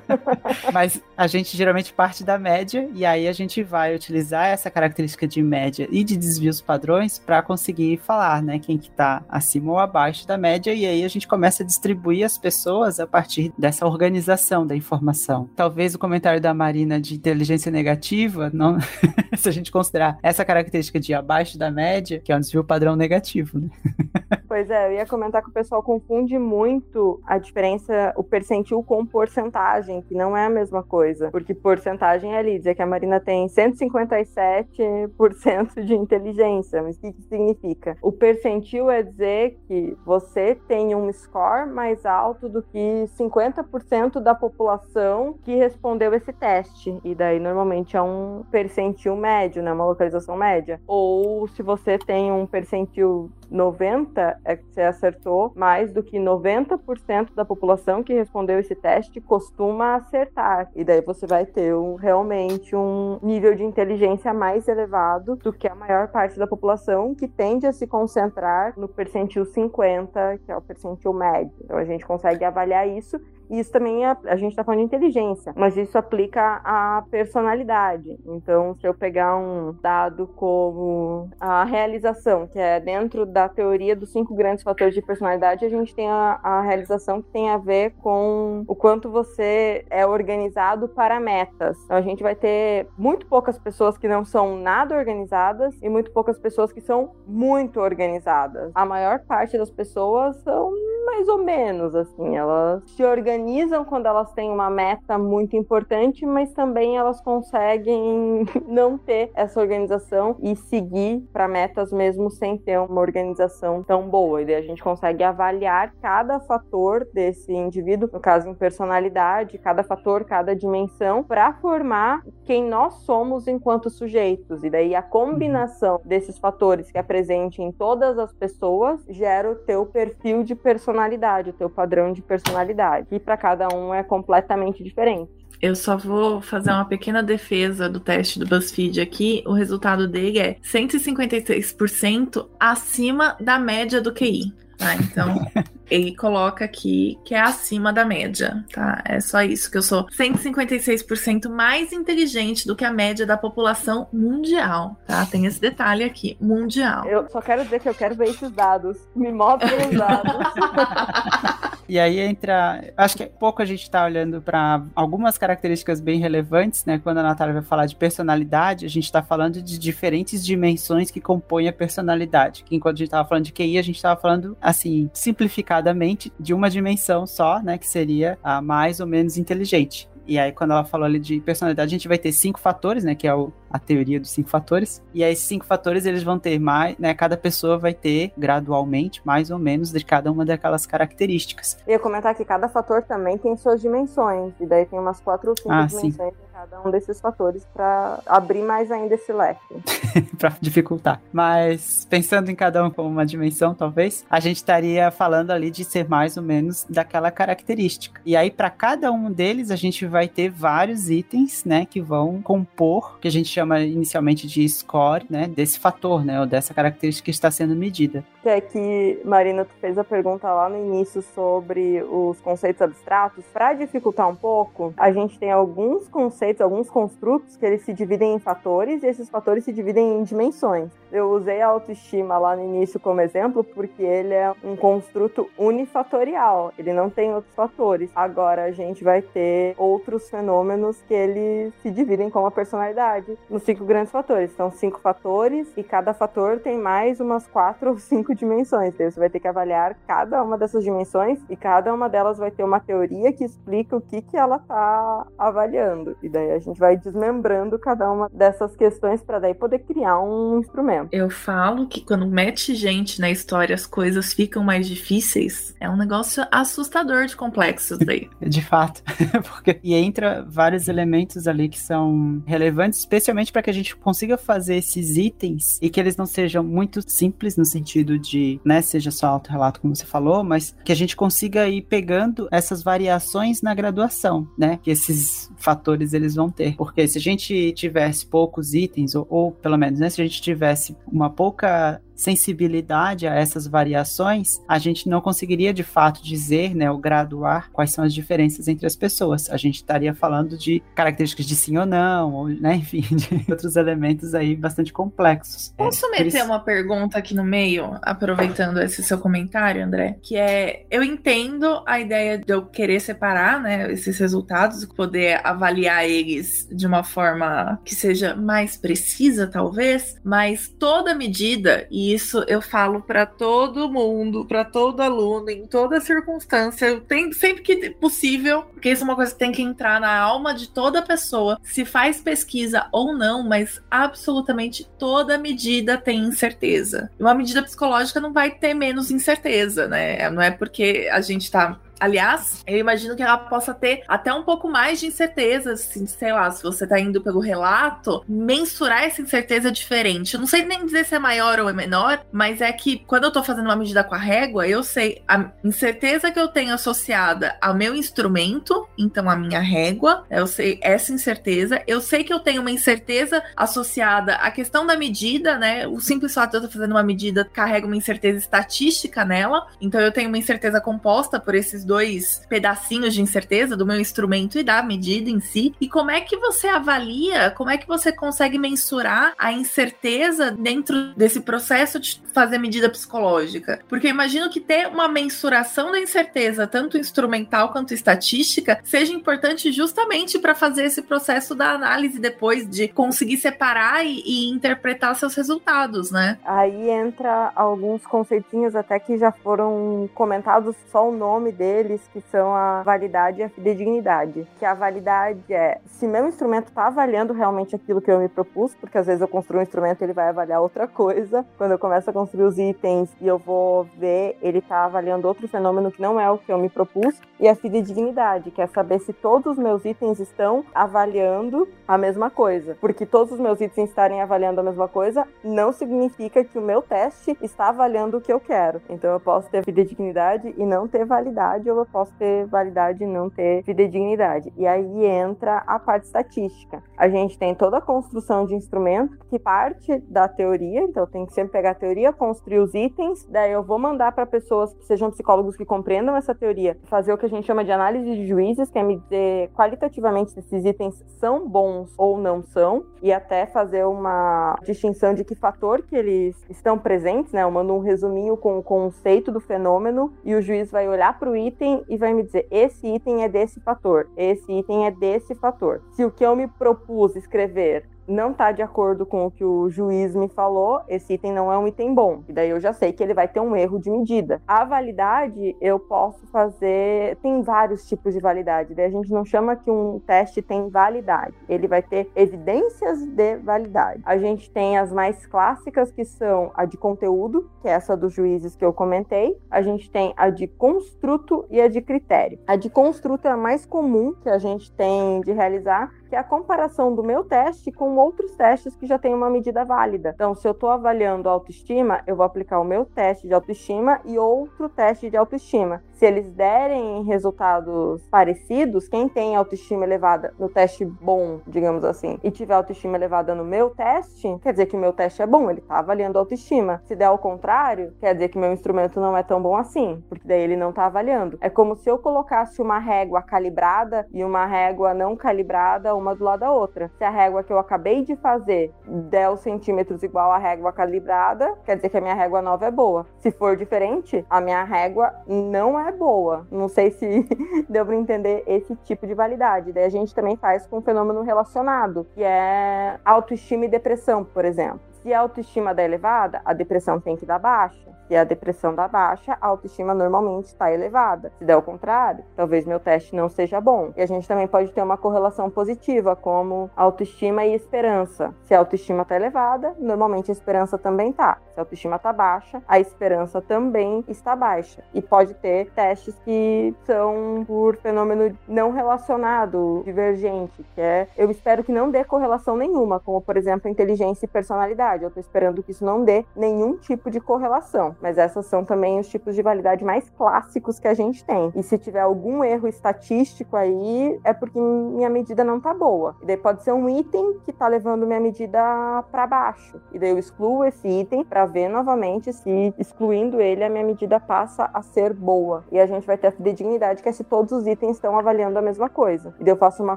Mas a gente geralmente parte da média e aí a gente vai utilizar essa característica de média e de desvios padrões para conseguir falar, né, quem que tá acima ou abaixo da média e aí a gente começa a distribuir as pessoas a partir dessa organização da informação. Talvez o comentário da Marina de inteligência negativa, não, se a gente considerar essa característica de abaixo da média, que é um desvio padrão negativo, né? Pois é, eu ia comentar que o pessoal confunde muito a diferença, o percentil com porcentagem, que não é a mesma coisa. Porque porcentagem é ali, dizer que a Marina tem 157% de inteligência. Mas o que, que significa? O percentil é dizer que você tem um score mais alto do que 50% da população que respondeu esse teste. E daí, normalmente, é um percentil médio, né? Uma localização média. Ou se você tem um percentil 90 é que você acertou mais do que 90% da população que respondeu esse teste costuma acertar. E daí você vai ter um- realmente um nível de inteligência mais elevado do que a maior parte da população que tende a se concentrar no percentil 50, que é o percentil médio. Então a gente consegue avaliar isso isso também é, a gente está falando de inteligência, mas isso aplica à personalidade. Então, se eu pegar um dado como a realização, que é dentro da teoria dos cinco grandes fatores de personalidade, a gente tem a, a realização que tem a ver com o quanto você é organizado para metas. Então, a gente vai ter muito poucas pessoas que não são nada organizadas e muito poucas pessoas que são muito organizadas. A maior parte das pessoas são mais ou menos assim, elas se organizam quando elas têm uma meta muito importante, mas também elas conseguem não ter essa organização e seguir para metas mesmo sem ter uma organização tão boa. E daí a gente consegue avaliar cada fator desse indivíduo, no caso em personalidade, cada fator, cada dimensão, para formar quem nós somos enquanto sujeitos. E daí a combinação desses fatores que é presente em todas as pessoas gera o teu perfil de personalidade o teu padrão de personalidade. E para cada um é completamente diferente. Eu só vou fazer uma pequena defesa do teste do BuzzFeed aqui. O resultado dele é 156% acima da média do QI. Tá, então ele coloca aqui que é acima da média, tá? É só isso que eu sou 156% mais inteligente do que a média da população mundial, tá? Tem esse detalhe aqui, mundial. Eu só quero dizer que eu quero ver esses dados. Me mostrem os dados. E aí entra. Acho que pouco a gente tá olhando para algumas características bem relevantes, né? Quando a Natália vai falar de personalidade, a gente tá falando de diferentes dimensões que compõem a personalidade. Que enquanto a gente tava falando de QI, a gente tava falando, assim, simplificadamente, de uma dimensão só, né? Que seria a mais ou menos inteligente. E aí, quando ela falou ali de personalidade, a gente vai ter cinco fatores, né? Que é o, a teoria dos cinco fatores. E aí, esses cinco fatores, eles vão ter mais, né? Cada pessoa vai ter, gradualmente, mais ou menos, de cada uma daquelas características. Eu ia comentar que cada fator também tem suas dimensões. E daí tem umas quatro ou cinco Ah, sim. dimensões em cada um desses fatores para abrir mais ainda esse leque. pra dificultar. Mas pensando em cada um como uma dimensão, talvez, a gente estaria falando ali de ser mais ou menos daquela característica. E aí, para cada um deles, a gente vai ter vários itens, né, que vão compor, que a gente chama inicialmente de score, né, desse fator, né, ou dessa característica que está sendo medida. É que, Marina, tu fez a pergunta lá no início sobre os conceitos abstratos. Para dificultar um pouco, a gente tem alguns conceitos, alguns construtos que eles se dividem em fatores e esses fatores se dividem em dimensões. Eu usei a autoestima lá no início como exemplo porque ele é um construto unifatorial, ele não tem outros fatores. Agora a gente vai ter outros fenômenos que eles se dividem como a personalidade nos cinco grandes fatores. São cinco fatores e cada fator tem mais umas quatro ou cinco dimensões. Então você vai ter que avaliar cada uma dessas dimensões e cada uma delas vai ter uma teoria que explica o que, que ela está avaliando. E daí a gente vai desmembrando cada uma dessas questões para daí poder criar um instrumento. Eu falo que quando mete gente na história, as coisas ficam mais difíceis. É um negócio assustador de complexos daí. De fato. Porque, e entra vários elementos ali que são relevantes, especialmente para que a gente consiga fazer esses itens e que eles não sejam muito simples no sentido de, né, seja só autorrelato, como você falou, mas que a gente consiga ir pegando essas variações na graduação, né? Que esses fatores eles vão ter. Porque se a gente tivesse poucos itens, ou, ou pelo menos, né, se a gente tivesse uma pouca sensibilidade a essas variações, a gente não conseguiria de fato dizer, né, ou graduar quais são as diferenças entre as pessoas. A gente estaria falando de características de sim ou não, ou, né, enfim, de outros elementos aí bastante complexos. Posso meter isso- uma pergunta aqui no meio, aproveitando esse seu comentário, André? Que é, eu entendo a ideia de eu querer separar, né, esses resultados, poder avaliar eles de uma forma que seja mais precisa, talvez, mas toda medida, e isso eu falo para todo mundo, para todo aluno, em toda circunstância, tenho sempre que possível, porque isso é uma coisa que tem que entrar na alma de toda pessoa, se faz pesquisa ou não, mas absolutamente toda medida tem incerteza. Uma medida psicológica não vai ter menos incerteza, né? Não é porque a gente tá Aliás, eu imagino que ela possa ter até um pouco mais de incerteza, assim, sei lá, se você tá indo pelo relato, mensurar essa incerteza é diferente. Eu não sei nem dizer se é maior ou é menor, mas é que quando eu tô fazendo uma medida com a régua, eu sei a incerteza que eu tenho associada ao meu instrumento, então a minha régua, eu sei essa incerteza. Eu sei que eu tenho uma incerteza associada à questão da medida, né? O simples fato de eu estar fazendo uma medida carrega uma incerteza estatística nela, então eu tenho uma incerteza composta por esses dois pedacinhos de incerteza do meu instrumento e da medida em si. E como é que você avalia, como é que você consegue mensurar a incerteza dentro desse processo de fazer medida psicológica? Porque eu imagino que ter uma mensuração da incerteza, tanto instrumental quanto estatística, seja importante justamente para fazer esse processo da análise depois de conseguir separar e, e interpretar seus resultados, né? Aí entra alguns conceitinhos até que já foram comentados só o nome deles deles, que são a validade e a fidedignidade. Que a validade é se meu instrumento está avaliando realmente aquilo que eu me propus, porque às vezes eu construo um instrumento e ele vai avaliar outra coisa. Quando eu começo a construir os itens e eu vou ver, ele está avaliando outro fenômeno que não é o que eu me propus. E a fidedignidade, que é saber se todos os meus itens estão avaliando a mesma coisa. Porque todos os meus itens estarem avaliando a mesma coisa não significa que o meu teste está avaliando o que eu quero. Então eu posso ter fidedignidade e não ter validade, eu posso ter validade e não ter fidedignidade. E aí entra a parte estatística. A gente tem toda a construção de instrumento que parte da teoria, então eu tenho que sempre pegar a teoria, construir os itens, daí eu vou mandar para pessoas que sejam psicólogos que compreendam essa teoria, fazer o que a gente chama de análise de juízes, que é me dizer qualitativamente se esses itens são bons ou não são, e até fazer uma distinção de que fator que eles estão presentes, né? Eu mando um resuminho com o conceito do fenômeno e o juiz vai olhar para o item e vai me dizer: esse item é desse fator, esse item é desse fator. Se o que eu me propus escrever não está de acordo com o que o juiz me falou, esse item não é um item bom. E daí eu já sei que ele vai ter um erro de medida. A validade, eu posso fazer. Tem vários tipos de validade. Daí a gente não chama que um teste tem validade. Ele vai ter evidências de validade. A gente tem as mais clássicas, que são a de conteúdo, que é essa dos juízes que eu comentei. A gente tem a de construto e a de critério. A de construto é a mais comum que a gente tem de realizar, que é a comparação do meu teste com outros testes que já têm uma medida válida. Então, se eu estou avaliando autoestima, eu vou aplicar o meu teste de autoestima e outro teste de autoestima. Se eles derem resultados parecidos, quem tem autoestima elevada no teste bom, digamos assim, e tiver autoestima elevada no meu teste, quer dizer que o meu teste é bom, ele está avaliando autoestima. Se der ao contrário, quer dizer que meu instrumento não é tão bom assim, porque daí ele não está avaliando. É como se eu colocasse uma régua calibrada e uma régua não calibrada uma do lado da outra. Se a régua que eu acabei de fazer der os centímetros igual à régua calibrada, quer dizer que a minha régua nova é boa. Se for diferente, a minha régua não é boa. Não sei se deu para entender esse tipo de validade. Daí a gente também faz com um fenômeno relacionado, que é autoestima e depressão, por exemplo. Se a autoestima dá elevada, a depressão tem que dar baixa. Se a depressão dá baixa, a autoestima normalmente está elevada. Se der o contrário, talvez meu teste não seja bom. E a gente também pode ter uma correlação positiva, como autoestima e esperança. Se a autoestima está elevada, normalmente a esperança também está. Se a autoestima está baixa, a esperança também está baixa. E pode ter testes que são por fenômeno não relacionado, divergente, que é eu espero que não dê correlação nenhuma, como por exemplo inteligência e personalidade. Eu estou esperando que isso não dê nenhum tipo de correlação. Mas essas são também os tipos de validade mais clássicos que a gente tem. E se tiver algum erro estatístico aí, é porque minha medida não tá boa. E daí pode ser um item que tá levando minha medida para baixo. E daí eu excluo esse item para ver novamente se excluindo ele a minha medida passa a ser boa. E a gente vai ter a fidedignidade que é se todos os itens estão avaliando a mesma coisa. E daí eu faço uma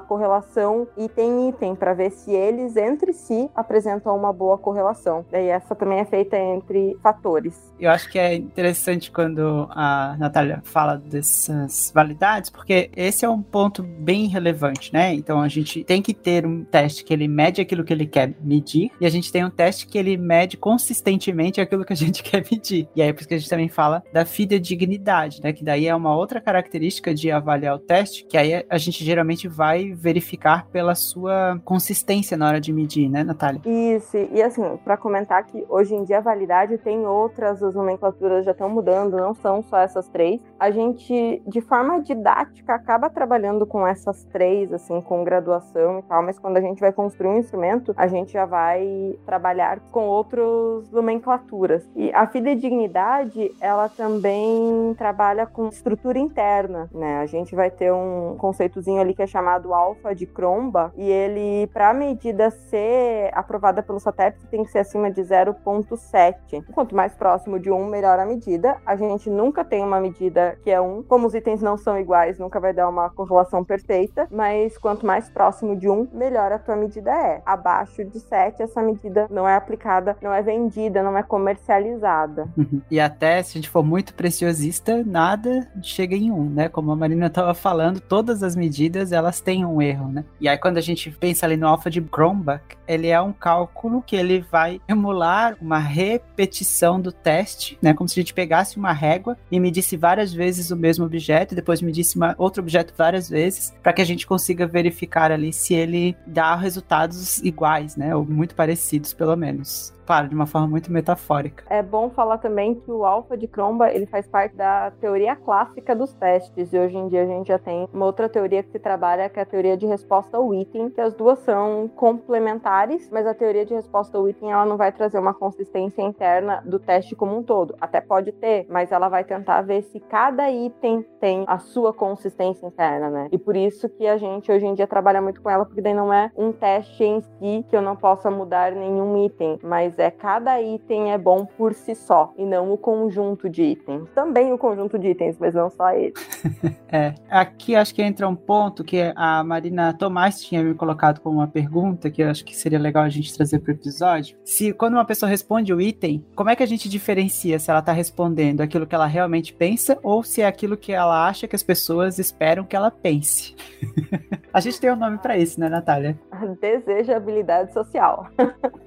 correlação item-item para ver se eles entre si apresentam uma boa correlação. Daí essa também é feita entre fatores. Eu acho que é interessante quando a Natália fala dessas validades, porque esse é um ponto bem relevante, né? Então a gente tem que ter um teste que ele mede aquilo que ele quer medir, e a gente tem um teste que ele mede consistentemente aquilo que a gente quer medir. E aí é por isso que a gente também fala da fidedignidade, né? Que daí é uma outra característica de avaliar o teste, que aí a gente geralmente vai verificar pela sua consistência na hora de medir, né, Natália? Isso, e assim, para comentar que hoje em dia a validade tem outras, as nomenclaturas já estão mudando, não são só essas três. A gente, de forma didática, acaba trabalhando com essas três, assim, com graduação e tal, mas quando a gente vai construir um instrumento, a gente já vai trabalhar com outras nomenclaturas. E a fidedignidade, ela também trabalha com estrutura interna, né? A gente vai ter um conceitozinho ali que é chamado alfa de Cromba, e ele, para a medida ser aprovada pelo satélite, tem que ser acima de 0.7. Quanto mais próximo de 1, melhor a medida. A gente nunca tem uma medida que é 1. Como os itens não são iguais, nunca vai dar uma correlação perfeita, mas quanto mais próximo de 1, melhor a tua medida é. Abaixo de 7, essa medida não é aplicada, não é vendida, não é comercializada. E até se a gente for muito preciosista, nada chega em um, né? Como a Marina estava falando, todas as medidas elas têm um erro, né? E aí quando a gente pensa ali no alfa de Cronbach, ele é um cálculo que ele vai emular uma repetição do teste, né? Como se a gente pegasse uma régua e medisse várias vezes o mesmo objeto, e depois medisse uma, outro objeto várias vezes, para que a gente consiga verificar ali se ele dá resultados iguais, né? Ou muito parecidos, pelo menos claro, de uma forma muito metafórica. É bom falar também que o alfa de Cromba ele faz parte da teoria clássica dos testes e hoje em dia a gente já tem uma outra teoria que se trabalha que é a teoria de resposta ao item, que as duas são complementares, mas a teoria de resposta ao item ela não vai trazer uma consistência interna do teste como um todo. Até pode ter, mas ela vai tentar ver se cada item tem a sua consistência interna, né? E por isso que a gente hoje em dia trabalha muito com ela, porque daí não é um teste em si que eu não possa mudar nenhum item, mas é cada item é bom por si só e não o conjunto de itens. Também o conjunto de itens, mas não só ele. é, aqui acho que entra um ponto que a Marina Tomás tinha me colocado como uma pergunta que eu acho que seria legal a gente trazer para o episódio. Se quando uma pessoa responde o item, como é que a gente diferencia se ela está respondendo aquilo que ela realmente pensa ou se é aquilo que ela acha que as pessoas esperam que ela pense? a gente tem um nome para isso, né, Natália? Desejabilidade social.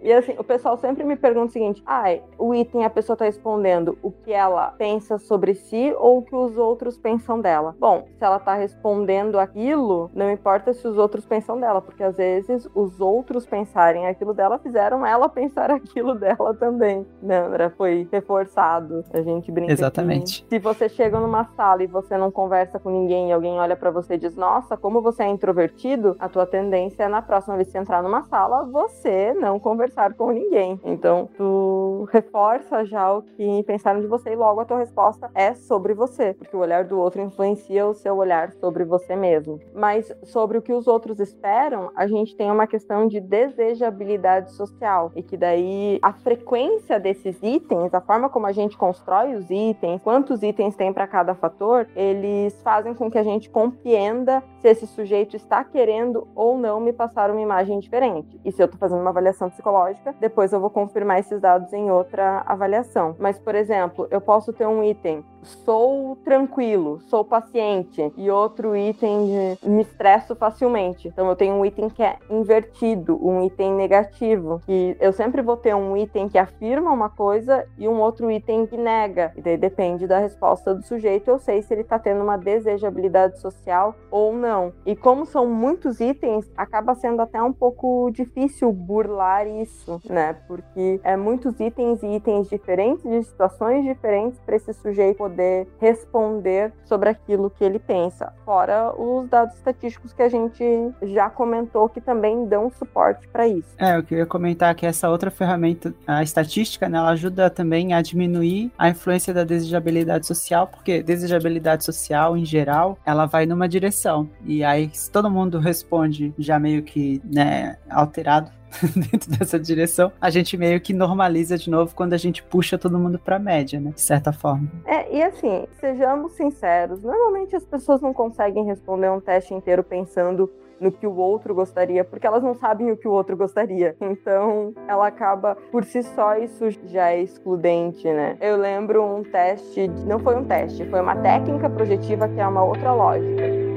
e assim, o pessoal sempre me pergunta o seguinte: ah, o item a pessoa está respondendo o que ela pensa sobre si ou o que os outros pensam dela. Bom, se ela está respondendo aquilo, não importa se os outros pensam dela, porque às vezes os outros pensarem aquilo dela fizeram ela pensar aquilo dela também. Nandra, foi reforçado. A gente brinca. Exatamente. Que, se você chega numa sala e você não conversa com ninguém e alguém olha para você e diz: Nossa, como você é introvertido, a tua tendência é na próxima vez que entrar numa sala, você não conversar com ninguém. Então, tu reforça já o que pensaram de você e logo a tua resposta é sobre você, porque o olhar do outro influencia o seu olhar sobre você mesmo. Mas sobre o que os outros esperam, a gente tem uma questão de desejabilidade social e que daí a frequência desses itens, a forma como a gente constrói os itens, quantos itens tem para cada fator, eles fazem com que a gente compreenda se esse sujeito está querendo ou não me passar uma imagem diferente. E se eu estou fazendo uma avaliação psicológica, depois eu vou confirmar esses dados em outra avaliação. Mas, por exemplo, eu posso ter um item sou tranquilo, sou paciente, e outro item de me estresso facilmente. Então eu tenho um item que é invertido, um item negativo. E eu sempre vou ter um item que afirma uma coisa e um outro item que nega. E daí depende da resposta do sujeito, eu sei se ele está tendo uma desejabilidade social ou não. E como são muitos itens, acaba sendo até um pouco difícil burlar isso, né? Porque é muitos itens e itens diferentes, de situações diferentes para esse sujeito poder responder sobre aquilo que ele pensa. Fora os dados estatísticos que a gente já comentou que também dão suporte para isso. É, eu queria comentar que essa outra ferramenta, a estatística, né, ela ajuda também a diminuir a influência da desejabilidade social, porque desejabilidade social, em geral, ela vai numa direção. E aí, se todo mundo responde já meio que né, alterado dentro dessa direção, a gente meio que normaliza de novo quando a gente puxa todo mundo pra média, né? De certa forma. É, e assim, sejamos sinceros, normalmente as pessoas não conseguem responder um teste inteiro pensando no que o outro gostaria, porque elas não sabem o que o outro gostaria. Então, ela acaba por si só isso já é excludente, né? Eu lembro um teste, não foi um teste, foi uma técnica projetiva que é uma outra lógica.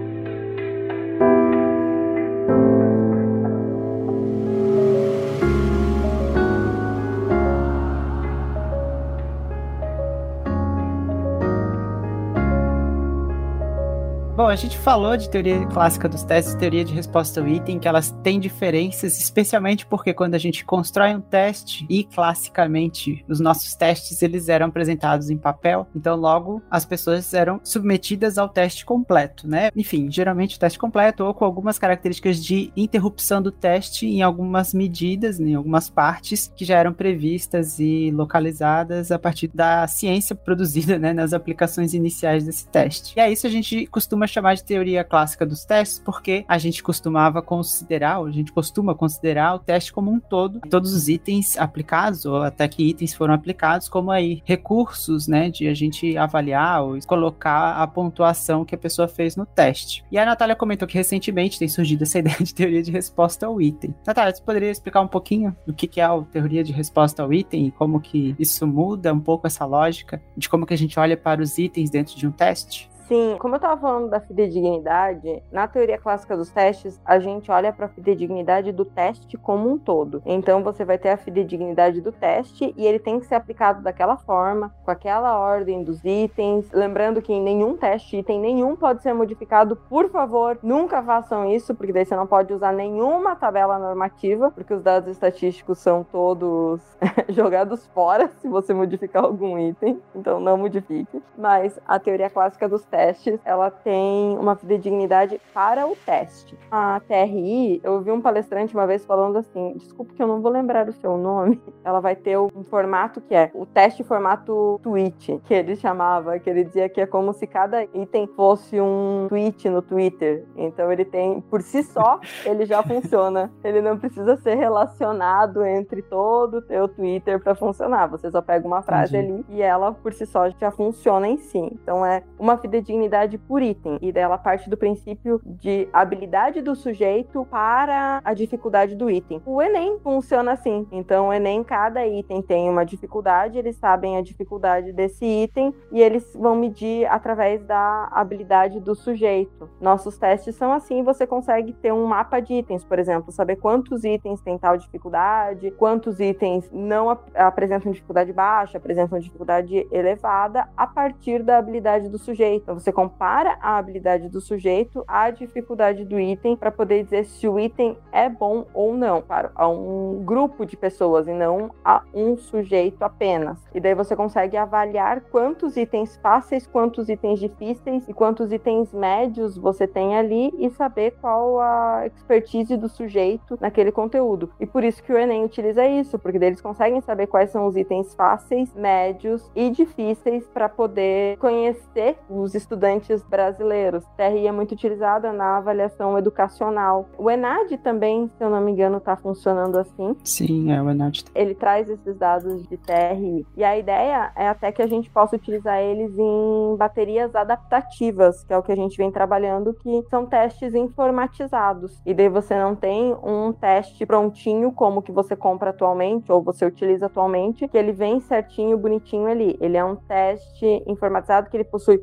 A gente falou de teoria clássica dos testes, teoria de resposta ao item, que elas têm diferenças, especialmente porque quando a gente constrói um teste, e classicamente os nossos testes eles eram apresentados em papel, então logo as pessoas eram submetidas ao teste completo, né? Enfim, geralmente o teste completo ou com algumas características de interrupção do teste em algumas medidas, em algumas partes que já eram previstas e localizadas a partir da ciência produzida né, nas aplicações iniciais desse teste. E a isso a gente costuma chamar de teoria clássica dos testes, porque a gente costumava considerar, ou a gente costuma considerar o teste como um todo, todos os itens aplicados, ou até que itens foram aplicados, como aí recursos, né, de a gente avaliar ou colocar a pontuação que a pessoa fez no teste. E a Natália comentou que recentemente tem surgido essa ideia de teoria de resposta ao item. Natália, você poderia explicar um pouquinho o que é a teoria de resposta ao item e como que isso muda um pouco essa lógica de como que a gente olha para os itens dentro de um teste? Sim, como eu tava falando da fidedignidade, na teoria clássica dos testes, a gente olha para a fidedignidade do teste como um todo. Então você vai ter a fidedignidade do teste e ele tem que ser aplicado daquela forma, com aquela ordem dos itens. Lembrando que em nenhum teste, item nenhum pode ser modificado. Por favor, nunca façam isso, porque daí você não pode usar nenhuma tabela normativa, porque os dados estatísticos são todos jogados fora se você modificar algum item. Então não modifique. Mas a teoria clássica dos testes, ela tem uma fidedignidade para o teste. A TRI, eu ouvi um palestrante uma vez falando assim, desculpa que eu não vou lembrar o seu nome, ela vai ter um formato que é o teste formato tweet, que ele chamava, que ele dizia que é como se cada item fosse um tweet no Twitter. Então ele tem, por si só, ele já funciona. Ele não precisa ser relacionado entre todo o teu Twitter para funcionar. Você só pega uma frase Entendi. ali e ela por si só já funciona em si. Então é uma fidedignidade por item. E dela parte do princípio de habilidade do sujeito para a dificuldade do item. O Enem funciona assim. Então, o Enem, cada item tem uma dificuldade, eles sabem a dificuldade desse item e eles vão medir através da habilidade do sujeito. Nossos testes são assim, você consegue ter um mapa de itens, por exemplo, saber quantos itens tem tal dificuldade, quantos itens não ap- apresentam dificuldade baixa, apresentam dificuldade elevada, a partir da habilidade do sujeito. Você compara a habilidade do sujeito à dificuldade do item para poder dizer se o item é bom ou não, para a um grupo de pessoas e não a um sujeito apenas. E daí você consegue avaliar quantos itens fáceis, quantos itens difíceis e quantos itens médios você tem ali e saber qual a expertise do sujeito naquele conteúdo. E por isso que o Enem utiliza isso, porque eles conseguem saber quais são os itens fáceis, médios e difíceis para poder conhecer os estudantes brasileiros. TRI é muito utilizada na avaliação educacional. O ENAD também, se eu não me engano, está funcionando assim Sim, é o Enad. ele traz esses dados de TRI. E a ideia é até que a gente possa utilizar eles em baterias adaptativas, que é o que a gente vem trabalhando, que são testes informatizados. E daí você não tem um teste prontinho como que você compra atualmente ou você utiliza atualmente, que ele vem certinho, bonitinho ali. Ele é um teste informatizado que ele possui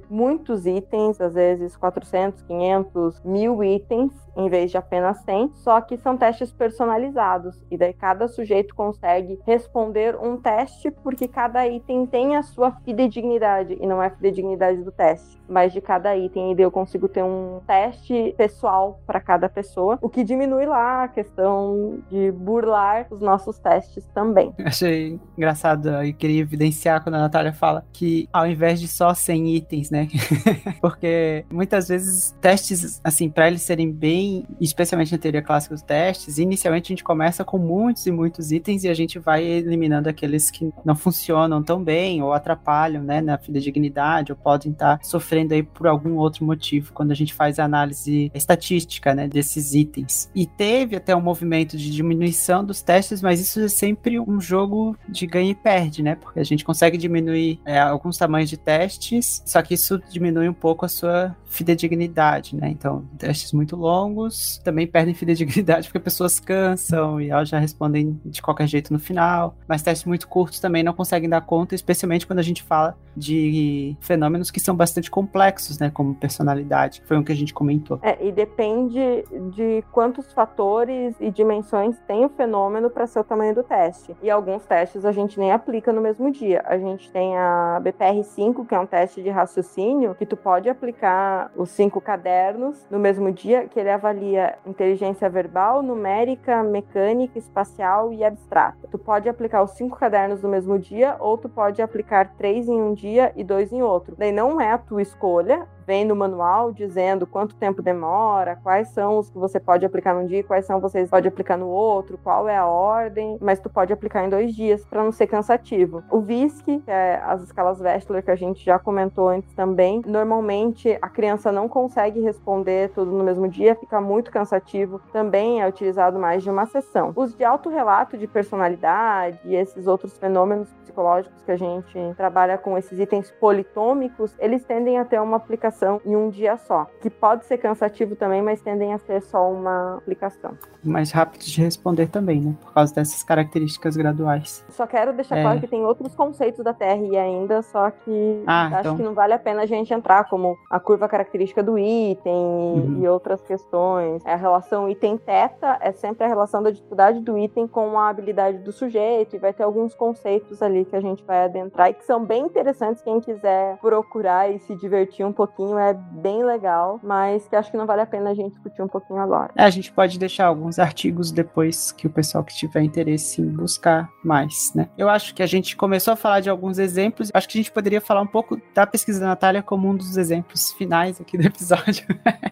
muitos itens, às vezes 400, 500, mil itens, em vez de apenas 100, só que são testes personalizados. E daí cada sujeito consegue responder um teste, porque cada item tem a sua fidedignidade, e não é a fidedignidade do teste, mas de cada item. E daí eu consigo ter um teste pessoal para cada pessoa, o que diminui lá a questão de burlar os nossos testes também. Achei engraçado e queria evidenciar quando a Natália fala que ao invés de só 100 itens, né? Porque muitas vezes testes, assim, para eles serem bem, especialmente na teoria clássica dos testes, inicialmente a gente começa com muitos e muitos itens e a gente vai eliminando aqueles que não funcionam tão bem ou atrapalham, né, na fidedignidade ou podem estar sofrendo aí por algum outro motivo quando a gente faz a análise estatística, né, desses itens. E teve até um movimento de diminuição dos testes, mas isso é sempre um jogo de ganha e perde, né? Porque a gente consegue diminuir é, alguns tamanhos de testes, só que isso diminui um pouco a sua fidedignidade, né? Então, testes muito longos também perdem fidedignidade porque pessoas cansam e elas já respondem de qualquer jeito no final. Mas testes muito curtos também não conseguem dar conta, especialmente quando a gente fala de fenômenos que são bastante complexos, né? Como personalidade, que foi um que a gente comentou. É, e depende de quantos fatores e dimensões tem o fenômeno para ser o tamanho do teste. E alguns testes a gente nem aplica no mesmo dia. A gente tem a BPR5, que é um teste de raciocínio, que tu pode aplicar os cinco cadernos no mesmo dia, que ele avalia inteligência verbal, numérica, mecânica, espacial e abstrata. Tu pode aplicar os cinco cadernos no mesmo dia, ou tu pode aplicar três em um dia e dois em outro. Daí não é a tua escolha, vem no manual dizendo quanto tempo demora, quais são os que você pode aplicar num dia, quais são vocês pode aplicar no outro, qual é a ordem, mas tu pode aplicar em dois dias para não ser cansativo. O VISC, que é as escalas Wechsler que a gente já comentou antes também, normalmente a criança não consegue responder tudo no mesmo dia, fica muito cansativo, também é utilizado mais de uma sessão. Os de autorrelato de personalidade e esses outros fenômenos psicológicos que a gente trabalha com esses itens politômicos, eles tendem a ter uma aplicação em um dia só, que pode ser cansativo também, mas tendem a ser só uma aplicação. Mais rápidos de responder também, né? Por causa dessas características graduais. Só quero deixar É. claro que tem outros conceitos da TRI ainda, só que Ah, acho então. que não vale a pena a gente entrar, como a curva característica do item Uhum. e outras questões. A relação item-teta é sempre a relação da dificuldade do item com a habilidade do sujeito, e vai ter alguns conceitos ali que a gente vai adentrar e que são bem interessantes. Quem quiser procurar e se divertir um pouquinho, é bem legal, mas que acho que não vale a pena a gente discutir um pouquinho agora. É, a gente pode deixar alguns artigos depois que o pessoal que tiver interesse em buscar mais, né? Eu acho que a gente começou a falar de alguns exemplos. Acho que a gente poderia falar um pouco da pesquisa da Natália como um dos exemplos finais aqui do episódio,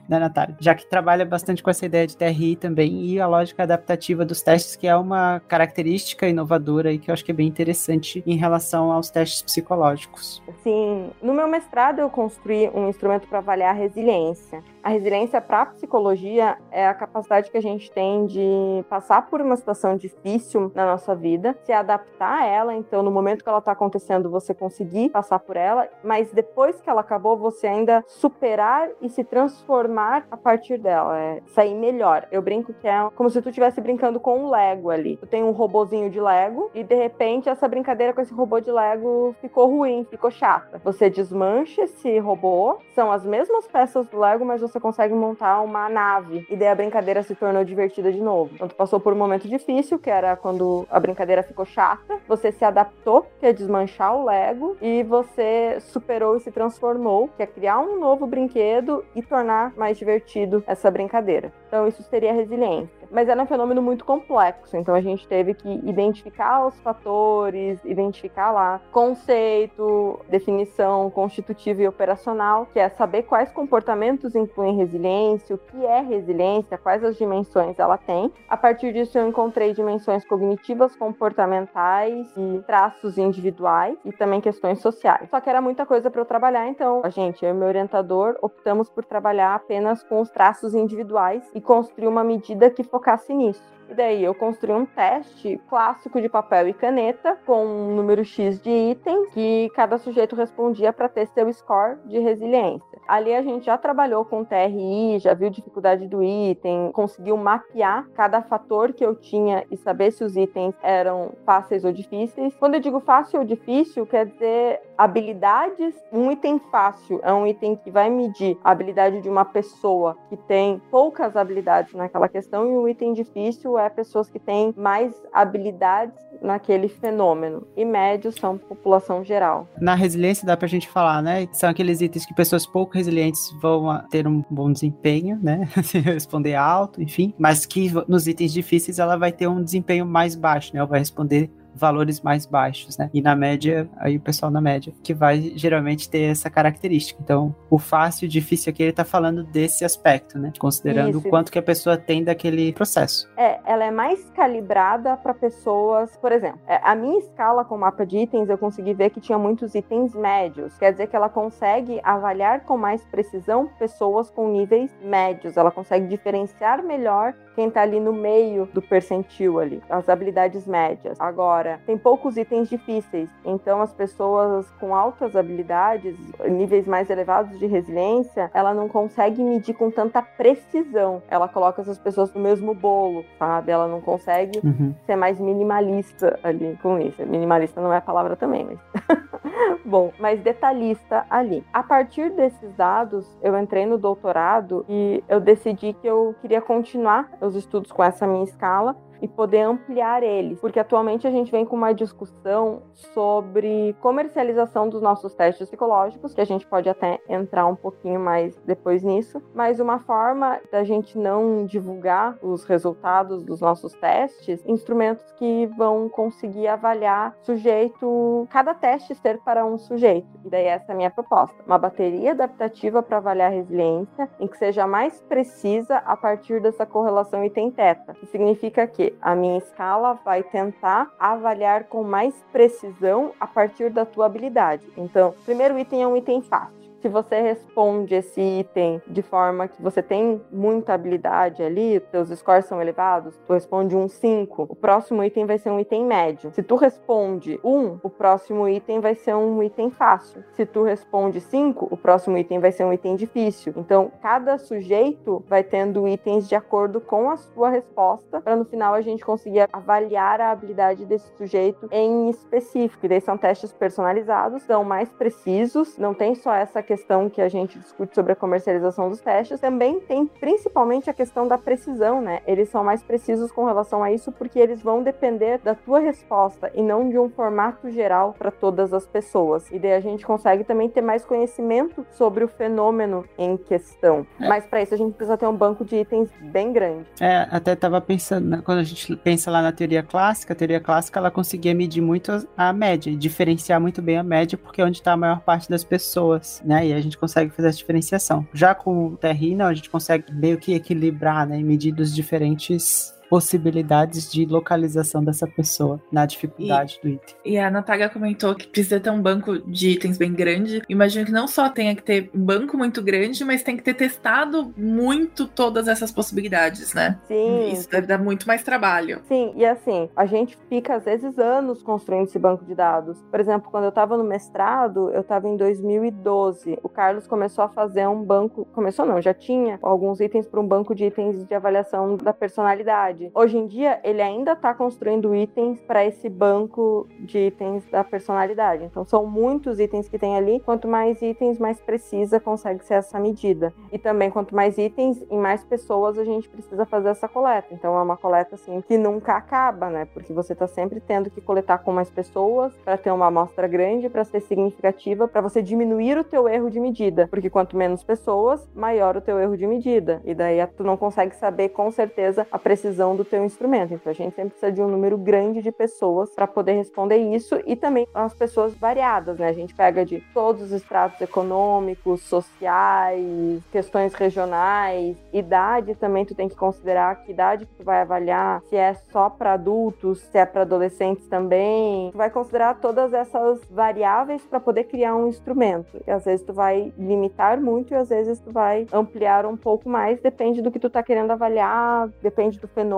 da Natália, já que trabalha bastante com essa ideia de TRI também e a lógica adaptativa dos testes, que é uma característica inovadora e que eu acho que é bem interessante em relação aos testes psicológicos. Assim, no meu mestrado eu construí um instrumento para avaliar a resiliência. A resiliência para a psicologia é a capacidade que a gente tem de passar por uma situação difícil na nossa vida, se adaptar a ela, então no momento que ela está acontecendo você conseguir passar por ela, mas depois que ela acabou você ainda superar e se transformar a partir dela, é sair melhor. Eu brinco que é como se tu estivesse brincando com um Lego ali. Tu tem um robozinho de Lego e de repente essa brincadeira com esse robô de Lego ficou ruim, ficou chata. Você desmancha esse robô, são as mesmas peças do Lego, mas você consegue montar uma nave. E daí a brincadeira se tornou divertida de novo. Então tu passou por um momento difícil, que era quando a brincadeira ficou chata, você se adaptou, que é desmanchar o Lego, e você superou e se transformou, que é criar um novo brinquedo e tornar mais divertido essa brincadeira. Então isso seria resiliência. Mas era um fenômeno muito complexo, então a gente teve que identificar os fatores, identificar lá conceito, definição constitutiva e operacional, que é saber quais comportamentos incluem resiliência, o que é resiliência, quais as dimensões ela tem. A partir disso eu encontrei dimensões cognitivas, comportamentais e traços individuais e também questões sociais. Só que era muita coisa para eu trabalhar, então a gente, eu e meu orientador, optamos por trabalhar apenas com os traços individuais e construir uma medida que focasse nisso. E daí eu construí um teste clássico de papel e caneta com um número X de itens que cada sujeito respondia para ter seu score de resiliência. Ali a gente já trabalhou com TRI, já viu dificuldade do item, conseguiu mapear cada fator que eu tinha e saber se os itens eram fáceis ou difíceis. Quando eu digo fácil ou difícil, quer dizer habilidades. Um item fácil é um item que vai medir a habilidade de uma pessoa que tem poucas habilidades naquela questão, e o item difícil é pessoas que têm mais habilidades naquele fenômeno. E médios são população geral. Na resiliência dá pra gente falar, né? São aqueles itens que pessoas pouco resilientes vão ter um bom desempenho, né? Se responder alto, enfim. Mas que nos itens difíceis ela vai ter um desempenho mais baixo, né? Ela vai responder valores mais baixos, né? E na média, aí o pessoal na média, que vai geralmente ter essa característica. Então, o fácil e o difícil aqui, ele tá falando desse aspecto, né? Considerando Isso. o quanto que a pessoa tem daquele processo. É, ela é mais calibrada para pessoas, por exemplo, é, a minha escala com mapa de itens, eu consegui ver que tinha muitos itens médios. Quer dizer que ela consegue avaliar com mais precisão pessoas com níveis médios. Ela consegue diferenciar melhor quem tá ali no meio do percentil ali, as habilidades médias. Agora, tem poucos itens difíceis, então as pessoas com altas habilidades, níveis mais elevados de resiliência, ela não consegue medir com tanta precisão. Ela coloca essas pessoas no mesmo bolo, sabe? Ela não consegue Uhum. ser mais minimalista ali com isso. Minimalista não é a palavra também, mas. Bom, mas detalhista ali. A partir desses dados, eu entrei no doutorado e eu decidi que eu queria continuar os estudos com essa minha escala e poder ampliar eles, porque atualmente a gente vem com uma discussão sobre comercialização dos nossos testes psicológicos, que a gente pode até entrar um pouquinho mais depois nisso, mas uma forma da gente não divulgar os resultados dos nossos testes, instrumentos que vão conseguir avaliar sujeito, cada teste ser para um sujeito. E daí essa é a minha proposta, uma bateria adaptativa para avaliar a resiliência, em que seja mais precisa a partir dessa correlação item-teta, que significa que a minha escala vai tentar avaliar com mais precisão a partir da tua habilidade. Então, primeiro item é um item fácil. Se você responde esse item de forma que você tem muita habilidade ali, teus scores são elevados, tu responde um 5, o próximo item vai ser um item médio. Se tu responde 1, um, o próximo item vai ser um item fácil. Se tu responde 5, o próximo item vai ser um item difícil. Então, cada sujeito vai tendo itens de acordo com a sua resposta, para no final a gente conseguir avaliar a habilidade desse sujeito em específico. E daí são testes personalizados, são mais precisos, não tem só essa questão que a gente discute sobre a comercialização dos testes, também tem principalmente a questão da precisão, né? Eles são mais precisos com relação a isso porque eles vão depender da tua resposta e não de um formato geral para todas as pessoas. E daí a gente consegue também ter mais conhecimento sobre o fenômeno em questão. É. Mas para isso a gente precisa ter um banco de itens bem grande. É, até tava pensando, né, quando a gente pensa lá na teoria clássica, a teoria clássica ela conseguia medir muito a- média, diferenciar muito bem a média, porque é onde está a maior parte das pessoas, né? E a gente consegue fazer essa diferenciação. Já com o TRI, não, a gente consegue meio que equilibrar, né? E medir dos diferentes possibilidades de localização dessa pessoa na dificuldade do item. E a Natália comentou que precisa ter um banco de itens bem grande. Imagino que não só tenha que ter um banco muito grande, mas tem que ter testado muito todas essas possibilidades, né? Sim. Isso deve dar muito mais trabalho. Sim, e assim, a gente fica às vezes anos construindo esse banco de dados. Por exemplo, quando eu estava no mestrado, eu estava em 2012. O Carlos começou a fazer um banco, começou não, já tinha alguns itens para um banco de itens de avaliação da personalidade. Hoje em dia, ele ainda está construindo itens para esse banco de itens da personalidade. Então, são muitos itens que tem ali. Quanto mais itens, mais precisa consegue ser essa medida. E também, quanto mais itens, em mais pessoas a gente precisa fazer essa coleta. Então, é uma coleta assim que nunca acaba, né? Porque você está sempre tendo que coletar com mais pessoas para ter uma amostra grande, para ser significativa, para você diminuir o teu erro de medida. Porque quanto menos pessoas, maior o teu erro de medida. E daí tu não consegue saber com certeza a precisão do teu instrumento. Então, a gente sempre precisa de um número grande de pessoas para poder responder isso e também as pessoas variadas, né? A gente pega de todos os estratos econômicos, sociais, questões regionais, idade também tu tem que considerar que idade que tu vai avaliar, se é só para adultos, se é para adolescentes também. Tu vai considerar todas essas variáveis para poder criar um instrumento. E às vezes tu vai limitar muito e às vezes tu vai ampliar um pouco mais, depende do que tu tá querendo avaliar, depende do fenômeno,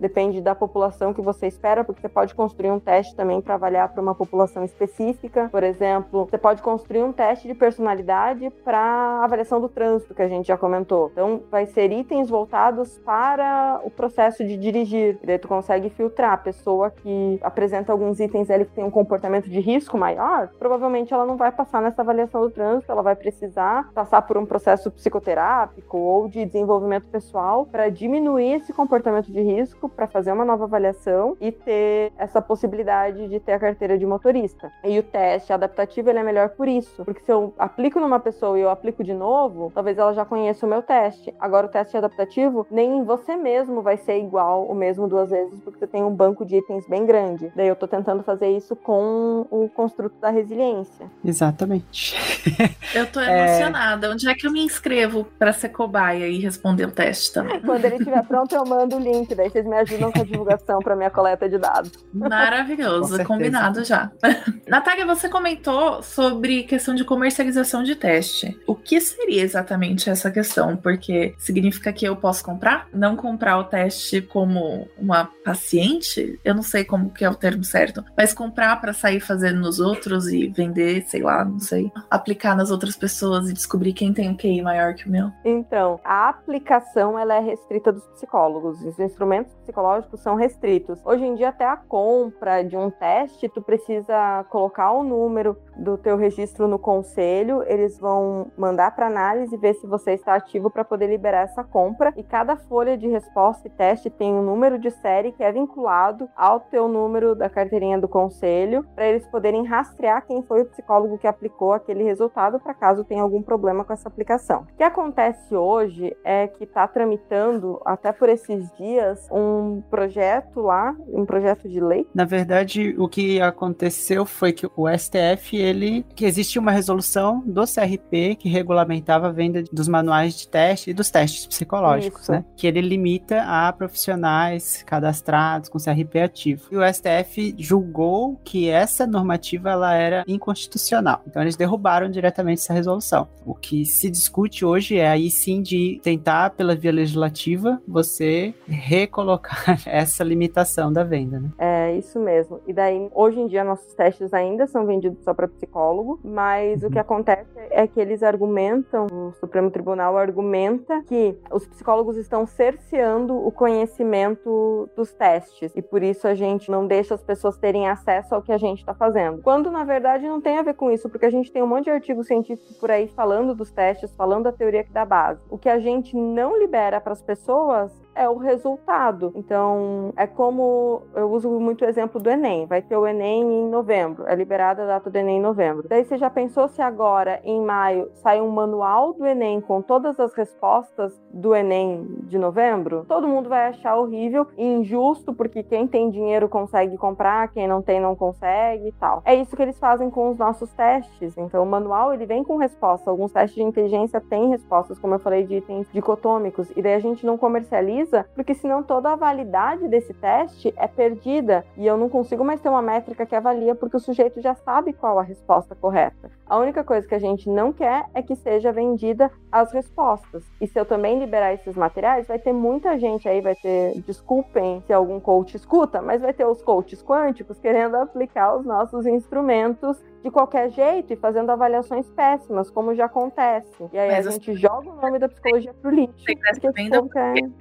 depende da população que você espera, porque você pode construir um teste também para avaliar para uma população específica. Por exemplo, você pode construir um teste de personalidade para avaliação do trânsito, que a gente já comentou. Então, vai ser itens voltados para o processo de dirigir. E daí tu consegue filtrar a pessoa que apresenta alguns itens ali que tem um comportamento de risco maior, provavelmente ela não vai passar nessa avaliação do trânsito, ela vai precisar passar por um processo psicoterápico ou de desenvolvimento pessoal para diminuir esse comportamento de risco, para fazer uma nova avaliação e ter essa possibilidade de ter a carteira de motorista. E o teste adaptativo ele é melhor por isso, porque se eu aplico numa pessoa e eu aplico de novo, talvez ela já conheça o meu teste. Agora o teste adaptativo nem em você mesmo vai ser igual o mesmo duas vezes, porque você tem um banco de itens bem grande. Daí eu tô tentando fazer isso com o construto da resiliência. Exatamente. Eu tô É. emocionada. Onde é que eu me inscrevo para ser cobaia e responder o teste também? Quando ele estiver pronto, eu mando o link, daí vocês me ajudam com a divulgação para minha coleta de dados. Com Maravilhoso, certeza. combinado já. Natália, você comentou sobre questão de comercialização de teste. O que seria exatamente essa questão? Porque significa que eu posso comprar? Não comprar o teste como uma paciente? Eu não sei como que é o termo certo, mas comprar para sair fazendo nos outros e vender, sei lá, não sei, aplicar nas outras pessoas e descobrir quem tem um QI maior que o meu. Então, a aplicação ela é restrita dos psicólogos. Os instrumentos psicológicos são restritos. Hoje em dia, até a compra de um teste, tu precisa colocar o número do teu registro no conselho. Eles vão mandar para análise ver se você está ativo para poder liberar essa compra. E cada folha de resposta e teste tem um número de série que é vinculado ao teu número da carteirinha do conselho, para eles poderem rastrear quem foi o psicólogo que aplicou aquele resultado para caso tenha algum problema com essa aplicação. O que acontece hoje é que está tramitando, até por esses dias, um projeto lá, um projeto de lei. Na verdade, o que aconteceu foi que o STF, ele que existe uma resolução do CRP que regulamentava a venda dos manuais de teste e dos testes psicológicos, Isso. né? Que ele limita a profissionais cadastrados com CRP ativo. E o STF julgou que essa normativa ela era inconstitucional. Então eles derrubaram diretamente essa resolução. O que se discute hoje é aí sim de tentar pela via legislativa você recolocar essa limitação da venda, né? É isso mesmo. E daí, hoje em dia, nossos testes ainda são vendidos só para psicólogo, mas Uhum. o que acontece é que eles argumentam, o Supremo Tribunal argumenta que os psicólogos estão cerceando o conhecimento dos testes e por isso a gente não deixa as pessoas terem acesso ao que a gente está fazendo. Quando na verdade não tem a ver com isso, porque a gente tem um monte de artigo científico por aí falando dos testes, falando da teoria que dá base. O que a gente não libera para as pessoas é o resultado. Então, é como eu uso muito o exemplo do Enem. Vai ter o Enem em novembro, é liberada a data do Enem em novembro. Daí você já pensou se agora, em maio, sai um manual do Enem com todas as respostas do Enem de novembro? Todo mundo vai achar horrível e injusto, porque quem tem dinheiro consegue comprar, quem não tem não consegue e tal. É isso que eles fazem com os nossos testes. Então, o manual ele vem com resposta. Alguns testes de inteligência têm respostas, como eu falei, de itens dicotômicos. E daí a gente não comercializa porque senão toda a validade desse teste é perdida e eu não consigo mais ter uma métrica que avalia porque o sujeito já sabe qual a resposta correta. A única coisa que a gente não quer é que seja vendida as respostas. E se eu também liberar esses materiais, vai ter muita gente aí, vai ter, desculpem se algum coach escuta, mas vai ter os coaches quânticos querendo aplicar os nossos instrumentos de qualquer jeito e fazendo avaliações péssimas, como já acontece. E aí Mas a gente joga o nome da psicologia pro lixo.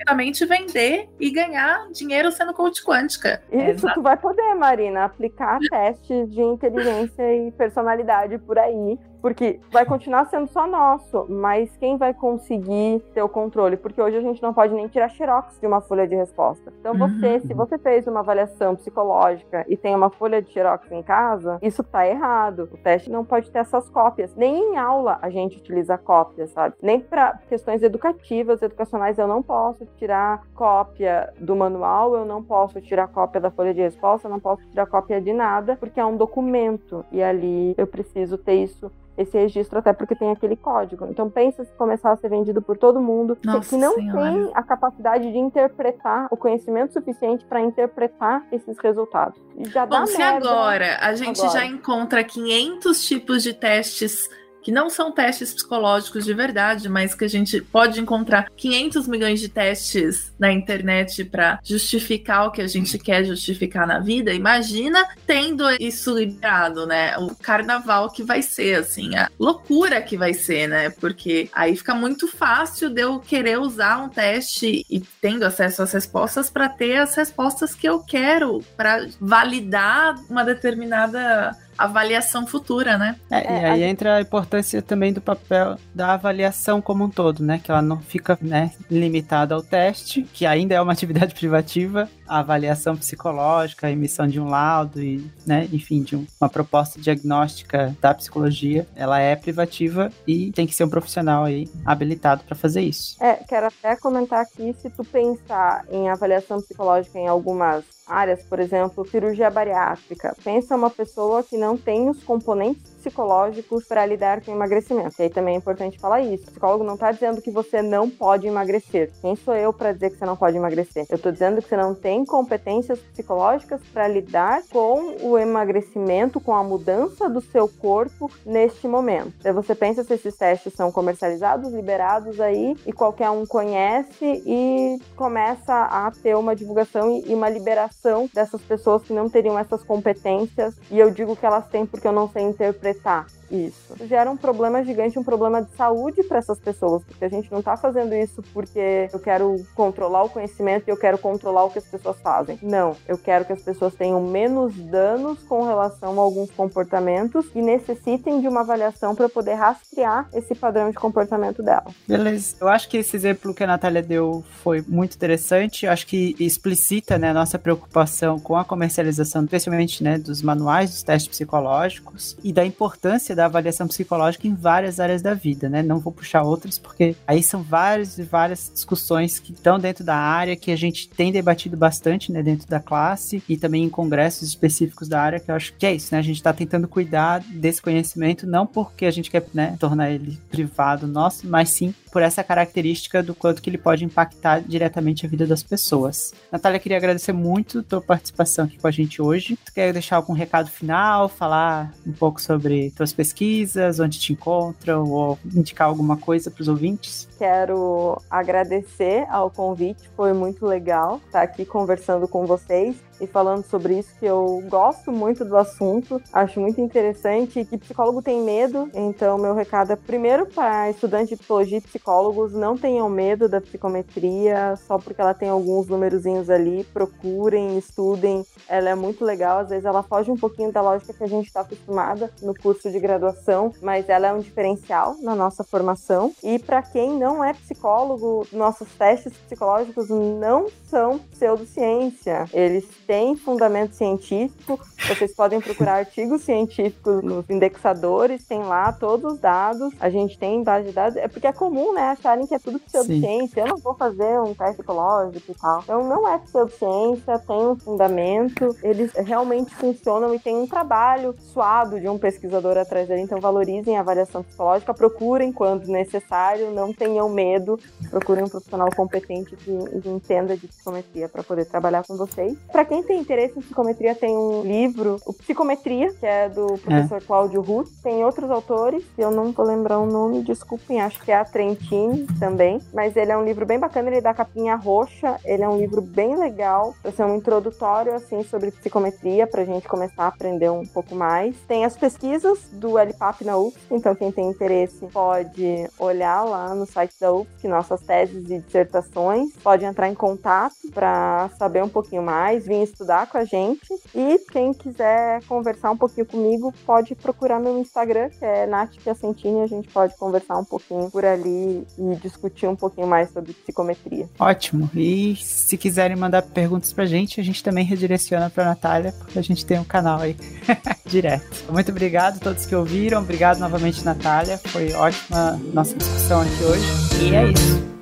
Realmente vender e ganhar dinheiro sendo coach quântica. Isso, tu vai poder, Marina, aplicar testes de inteligência e personalidade por aí, porque vai continuar sendo só nosso, mas quem vai conseguir ter o controle? Porque hoje a gente não pode nem tirar xerox de uma folha de resposta. Então você, se você fez uma avaliação psicológica e tem uma folha de xerox em casa, isso tá errado. O teste não pode ter essas cópias. Nem em aula a gente utiliza cópias, sabe? Nem para questões educativas, educacionais, eu não posso tirar cópia do manual, eu não posso tirar cópia da folha de resposta, eu não posso tirar cópia de nada, porque é um documento. E ali eu preciso ter isso esse registro até porque tem aquele código. Então pensa se começar a ser vendido por todo mundo que- Nossa que não Senhora. tem a capacidade de interpretar o conhecimento suficiente para interpretar esses resultados. E já dá Bom, se merda. agora a gente Agora. já encontra 500 tipos de testes que não são testes psicológicos de verdade, mas que a gente pode encontrar 500 milhões de testes na internet para justificar o que a gente quer justificar na vida. Imagina tendo isso liberado, né? O carnaval que vai ser, assim, a loucura que vai ser, né? Porque aí fica muito fácil de eu querer usar um teste e tendo acesso às respostas para ter as respostas que eu quero para validar uma determinada avaliação futura, né? É, É, e aí entra a importância também do papel da avaliação como um todo, né? Que ela não fica né, limitada ao teste, que ainda é uma atividade privativa, a avaliação psicológica, a emissão de um laudo e, né, enfim, de um- uma proposta diagnóstica da psicologia, ela é privativa e tem que ser um profissional aí habilitado para fazer isso. É, quero até comentar aqui, se tu pensar em avaliação psicológica em algumas áreas, por exemplo, cirurgia bariátrica, pensa uma pessoa que não tem os componentes psicológicos para lidar com emagrecimento. E aí também é importante falar isso. O psicólogo não está dizendo que você não pode emagrecer. Quem sou eu para dizer que você não pode emagrecer? Eu estou dizendo que você não tem competências psicológicas para lidar com o emagrecimento, com a mudança do seu corpo neste momento. Aí você pensa se esses testes são comercializados, liberados aí e qualquer um conhece e começa a ter uma divulgação e uma liberação dessas pessoas que não teriam essas competências. E eu digo que elas têm porque eu não sei interpretar completar isso. Gera um problema gigante, um problema de saúde para essas pessoas, porque a gente não tá fazendo isso porque eu quero controlar o conhecimento e eu quero controlar o que as pessoas fazem. Não, eu quero que as pessoas tenham menos danos com relação a alguns comportamentos e necessitem de uma avaliação para poder rastrear esse padrão de comportamento dela. Beleza. Eu acho que esse exemplo que a Natália deu foi muito interessante. Eu acho que explicita né, a nossa preocupação com a comercialização, especialmente né, dos manuais dos testes psicológicos e da importância da avaliação psicológica em várias áreas da vida, né? Não vou puxar outras, porque aí são várias e várias discussões que estão dentro da área, que a gente tem debatido bastante, né, dentro da classe e também em congressos específicos da área, que eu acho que é isso, né? A gente está tentando cuidar desse conhecimento, não porque a gente quer, né, tornar ele privado nosso, mas sim por essa característica do quanto que ele pode impactar diretamente a vida das pessoas. Natália, queria agradecer muito a tua participação aqui com a gente hoje. Tu quer deixar algum recado final, falar um pouco sobre tuas pesquisas, onde te encontram, ou indicar alguma coisa para os ouvintes? Quero agradecer ao convite, foi muito legal estar aqui conversando com vocês e falando sobre isso, que eu gosto muito do assunto, acho muito interessante que psicólogo tem medo, então meu recado é primeiro para estudantes de psicologia e psicólogos, não tenham medo da psicometria, só porque ela tem alguns numerozinhos ali, procurem, estudem, ela é muito legal, às vezes ela foge um pouquinho da lógica que a gente está acostumada no curso de graduação, mas ela é um diferencial na nossa formação, e para quem não é psicólogo, nossos testes psicológicos não são pseudociência, eles têm fundamento científico. Vocês podem procurar artigos científicos nos indexadores, tem lá todos os dados. A gente tem base de dados. É porque é comum, né, acharem que é tudo pseudociência. Eu não vou fazer um teste psicológico e tal. Então não é pseudociência, tem um fundamento. Eles realmente funcionam e tem um trabalho suado de um pesquisador atrás dele. Então valorizem a avaliação psicológica, procurem quando necessário, não tenham medo, procurem um profissional competente que, que entenda de psicometria para poder trabalhar com vocês. Para quem tem interesse em psicometria, tem um livro, o Psicometria, que é do professor Cláudio Ruth. Tem outros autores, eu não vou lembrar o nome, desculpem, acho que é a Trentini também. Mas ele é um livro bem bacana, ele é da capinha roxa, ele é um livro bem legal, para ser um introdutório, assim, sobre psicometria, pra gente começar a aprender um pouco mais. Tem as pesquisas do LPAP na UFSC, então quem tem interesse pode olhar lá no site da UFSC, nossas teses e dissertações, pode entrar em contato para saber um pouquinho mais, vir estudar com a gente. E quem quiser conversar um pouquinho comigo, pode procurar meu Instagram, que é Nath Piacentini, a gente pode conversar um pouquinho por ali e discutir um pouquinho mais sobre psicometria. Ótimo. E se quiserem mandar perguntas pra gente, a gente também redireciona pra Natália, porque a gente tem um canal aí direto. Muito obrigado a todos que ouviram. Obrigado novamente, Natália. Foi ótima nossa discussão aqui hoje. E é isso.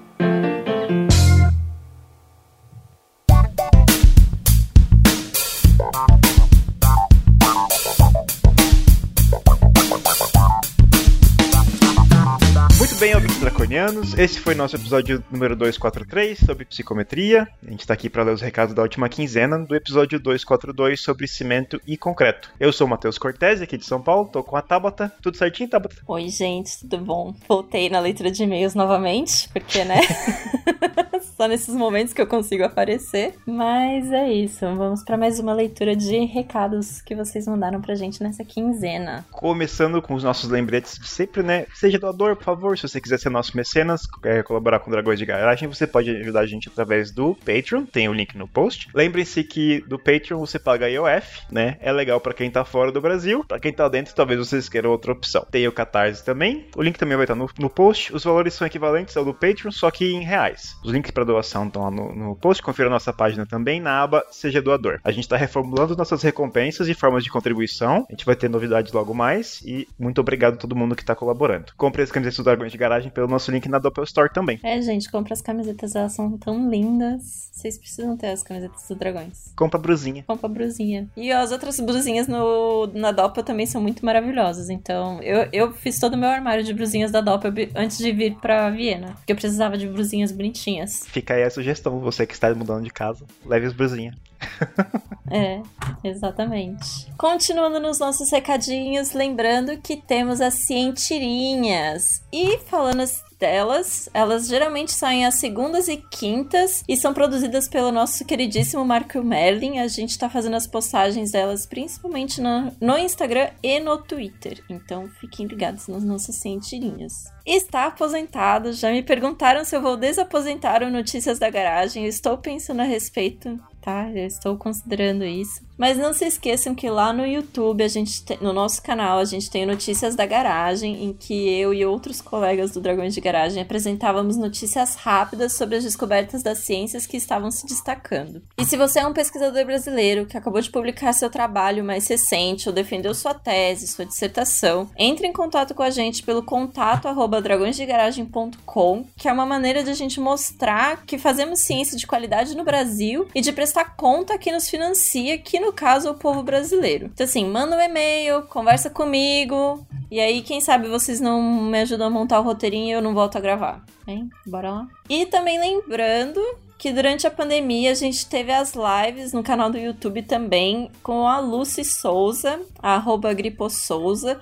Draconianos. Esse foi nosso episódio número 243 sobre psicometria. A gente está aqui para ler os recados da última quinzena do episódio 242 sobre cimento e concreto. Eu sou o Matheus Cortez, aqui de São Paulo, tô com a Tabata. Tudo certinho, Tabata? Oi, gente, tudo bom? Voltei na leitura de e-mails novamente, porque, né? Só nesses momentos que eu consigo aparecer. Mas é isso, vamos para mais uma leitura de recados que vocês mandaram pra gente nessa quinzena. Começando com os nossos lembretes de sempre, né? Seja doador, por favor. Se você quiser ser nosso mecenas, é, colaborar com Dragões de Garagem, você pode ajudar a gente através do Patreon. Tem o link no post. Lembrem-se que do Patreon você paga IOF, né? É legal para quem tá fora do Brasil. Para quem tá dentro, talvez vocês queiram outra opção. Tem o Catarse também. O link também vai estar no, no post. Os valores são equivalentes ao do Patreon, só que em reais. Os links para doação estão lá no, no post. Confira nossa página também na aba Seja Doador. A gente tá reformulando nossas recompensas e formas de contribuição. A gente vai ter novidades logo mais. E muito obrigado a todo mundo que tá colaborando. Compre as camisetas do Dragões de Garagem pelo nosso link na Doppel Store também. É, gente, compra as camisetas, elas são tão lindas. Vocês precisam ter as camisetas do Dragões. Compra a brusinha. Compra a brusinha. E as outras brusinhas no, na Doppel também são muito maravilhosas. Então, eu, eu fiz todo o meu armário de brusinhas da Doppel antes de vir pra Viena. Porque eu precisava de brusinhas bonitinhas. Fica aí a sugestão, você que está mudando de casa, leve as brusinhas. É, exatamente. Continuando nos nossos recadinhos, lembrando que temos as cientirinhas. E falando delas, elas geralmente saem às segundas e quintas e são produzidas pelo nosso queridíssimo Marco Merlin. A gente tá fazendo as postagens delas principalmente no, Instagram e no Twitter. Então fiquem ligados nas nossas cientirinhas. Está aposentado, já me perguntaram se eu vou desaposentar o Notícias da Garagem. Eu estou pensando a respeito tá? Eu estou considerando isso. Mas não se esqueçam que lá no YouTube, a gente tem, no nosso canal, a gente tem notícias da garagem, em que eu e outros colegas do Dragões de Garagem apresentávamos notícias rápidas sobre as descobertas das ciências que estavam se destacando. E se você é um pesquisador brasileiro que acabou de publicar seu trabalho mais recente ou defendeu sua tese, sua dissertação, entre em contato com a gente pelo contato arroba dragõesdegaragem.com, que é uma maneira de a gente mostrar que fazemos ciência de qualidade no Brasil e de prestar conta que nos financia aqui no caso, o povo brasileiro. Então, assim, manda um e-mail, conversa comigo, e aí, quem sabe vocês não me ajudam a montar o roteirinho e eu não volto a gravar. Hein? Bora lá. E também lembrando que durante a pandemia a gente teve as lives no canal do YouTube também com a Lucy Souza, a arroba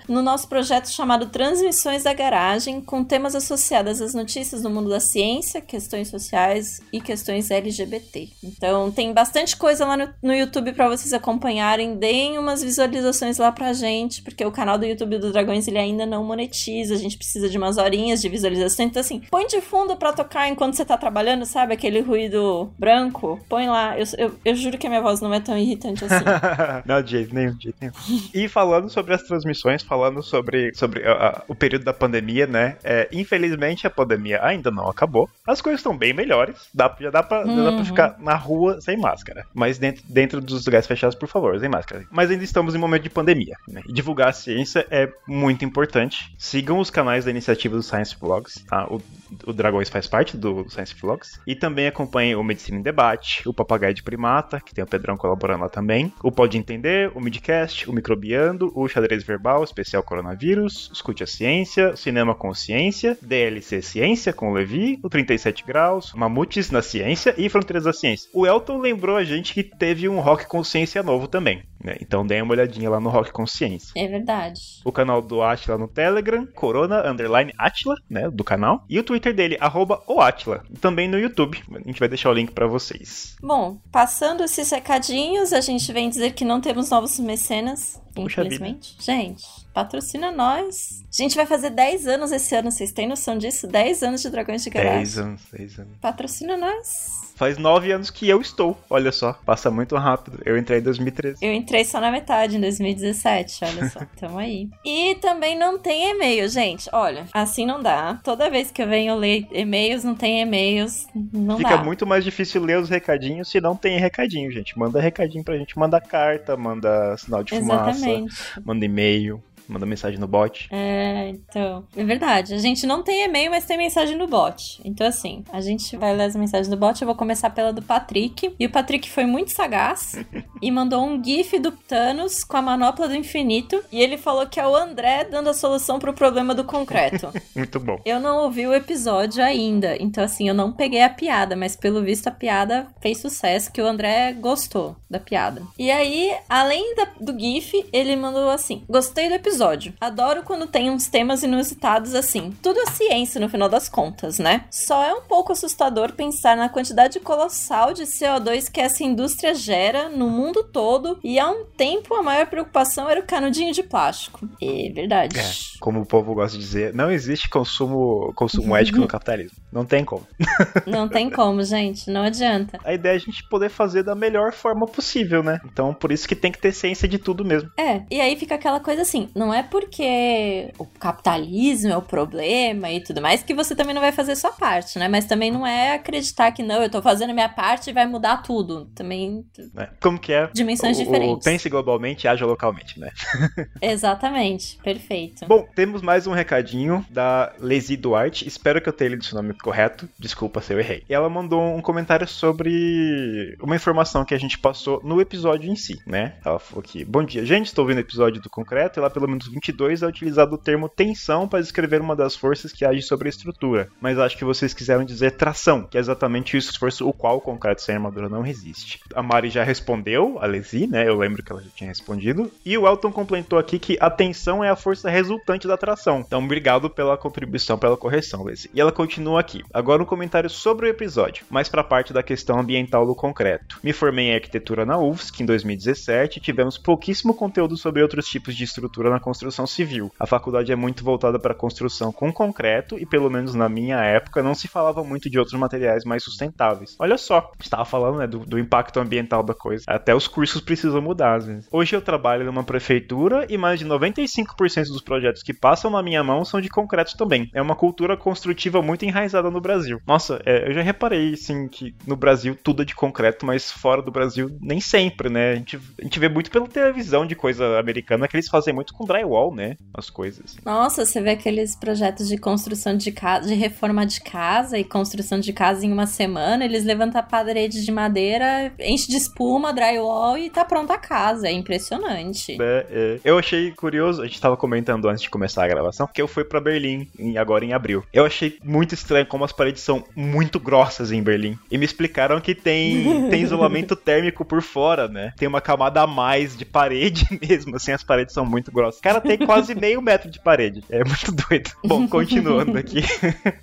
no nosso projeto chamado Transmissões da Garagem, com temas associados às notícias do mundo da ciência, questões sociais e questões LGBT. Então tem bastante coisa lá no, no YouTube para vocês acompanharem, deem umas visualizações lá pra gente, porque o canal do YouTube do Dragões ele ainda não monetiza, a gente precisa de umas horinhas de visualização, então assim, põe de fundo pra tocar enquanto você tá trabalhando, sabe? Aquele ruído branco, põe lá. Eu, eu, eu juro que a minha voz não é tão irritante assim. não, de jeito nenhum, de jeito nenhum. E falando sobre as transmissões, falando sobre, sobre ah, ah, o período da pandemia, né? É, infelizmente a pandemia ainda não acabou. As coisas estão bem melhores. Dá, já dá pra, já dá pra Uhum. ficar na rua sem máscara. Mas dentro, dentro dos lugares fechados, por favor, sem máscara. Mas ainda estamos em momento de pandemia. Né? E divulgar a ciência é muito importante. Sigam os canais da iniciativa do Science Vlogs. Tá? O, o Dragões faz parte do Science Vlogs. E também acompanhem o Medicina em Debate, o Papagaio de Primata, que tem o Pedrão colaborando lá também, o Pode Entender, o Midcast, o Microbiando, o Xadrez Verbal, especial Coronavírus, Escute a Ciência, Cinema Consciência, DLC Ciência com o Levi, o 37 Graus, Mamutes na Ciência e Fronteiras da Ciência. O Elton lembrou a gente que teve um Rock Consciência novo também, né? Então deem uma olhadinha lá no Rock Consciência. É verdade. O canal do Atila no Telegram, Corona Underline Atila, né, do canal. E o Twitter dele, arroba o Atila. Também no YouTube. A gente vai deixar o link pra vocês. Bom, passando esses recadinhos, a gente vem dizer que não temos novos mecenas, Puxa infelizmente. Gente, patrocina nós. A gente vai fazer 10 anos esse ano, vocês têm noção disso? 10 anos de Dragões de Garagem. 10 anos, 10 anos. Patrocina nós. Faz 9 anos que eu estou, olha só. Passa muito rápido. Eu entrei em 2013. Eu entrei só na metade, em 2017, olha só. Tamo aí. E também não tem e-mail, gente. Olha, assim não dá. Toda vez que eu venho ler e-mails, não tem e-mails, não Fica dá. muito mais difícil ler os recadinhos se não tem recadinho, gente. Manda recadinho pra gente. Manda carta, manda sinal de fumaça, Exatamente. manda e-mail, manda mensagem no bot. É, então. É verdade. A gente não tem e-mail, mas tem mensagem no bot. Então, assim, a gente vai ler as mensagens do bot. Eu vou começar pela do Patrick. E o Patrick foi muito sagaz e mandou um GIF do Thanos com a manopla do infinito. E ele falou que é o André dando a solução pro problema do concreto. Muito bom. Eu não ouvi o episódio ainda, então assim, eu não peguei a piada, mas pelo visto a piada fez sucesso, que o André gostou da piada. E aí, além da- do GIF, ele mandou assim: Gostei do episódio. Adoro quando tem uns temas inusitados assim. Tudo é ciência no final das contas, né? Só é um pouco assustador pensar na quantidade colossal de CO2 que essa indústria gera no mundo todo, e há um tempo a maior preocupação era o canudinho de plástico. É verdade. É, como o povo gosta de dizer, não existe consumo, consumo ético no capitalismo. Não tem como. Não tem como, gente, não adianta. A ideia é a gente poder fazer da melhor forma possível, né? Então, por isso que tem que ter ciência de tudo mesmo. É, e aí fica aquela coisa assim, não é porque o capitalismo é o problema e tudo mais que você também não vai fazer sua parte, né? Mas também não é acreditar que não, eu tô fazendo a minha parte e vai mudar tudo. Também, Né? Como que é? dimensões O- o diferentes. pense globalmente e haja localmente, né? Exatamente, perfeito. Bom, temos mais um recadinho da Lazy Duarte. Espero que eu tenha lido seu nome correto. Desculpa se eu errei. E ela mandou um comentário sobre uma informação que a gente passou no episódio em si, né? Ela falou que, bom dia, gente, estou vendo o episódio do concreto e lá pelo menos 22 é utilizado o termo tensão para descrever uma das forças que age sobre a estrutura. Mas acho que vocês quiseram dizer tração, que é exatamente o esforço o qual o concreto sem armadura não resiste. A Mari já respondeu, a Lazy, né? Eu lembro que ela já tinha respondido. E o Elton complementou aqui que a tensão é a força resultante da tração. Então, obrigado pela contribuição, pela correção, Lazy. E ela continua aqui. Agora um comentário sobre o episódio, mais pra parte da questão ambiental do concreto. Me formei em arquitetura na UFSC em 2017 e tivemos pouquíssimo conteúdo sobre outros tipos de estrutura na construção civil. A faculdade é muito voltada para construção com concreto e, pelo menos na minha época, não se falava muito de outros materiais mais sustentáveis. Olha só, estava falando né, do, do impacto ambiental da coisa. Até os cursos precisam mudar, às vezes. Hoje eu trabalho numa prefeitura e mais de 95% dos projetos que passam na minha mão são de concreto também. É uma cultura construtiva muito enraizada no Brasil. Nossa, é, eu já reparei, assim, que no Brasil tudo é de concreto, mas fora do Brasil nem sempre, né? A gente, a gente vê muito pela televisão de coisa americana que eles fazem muito com drywall, né? As coisas. Nossa, você vê aqueles projetos de construção de casa, de reforma de casa e construção de casa em uma semana, eles levantam a parede de madeira, enche de espuma, drywall e tá pronta a casa. É impressionante. É, é. Eu achei curioso, a gente tava comentando antes de começar a gravação, que eu fui pra Berlim em- agora em abril. Eu achei muito estranho como as paredes são muito grossas em Berlim. E me explicaram que tem, tem isolamento térmico por fora, né? Tem uma camada a mais de parede mesmo, assim, as paredes são muito grossas. Cara, tem quase meio metro de parede. É muito doido. Bom, continuando aqui.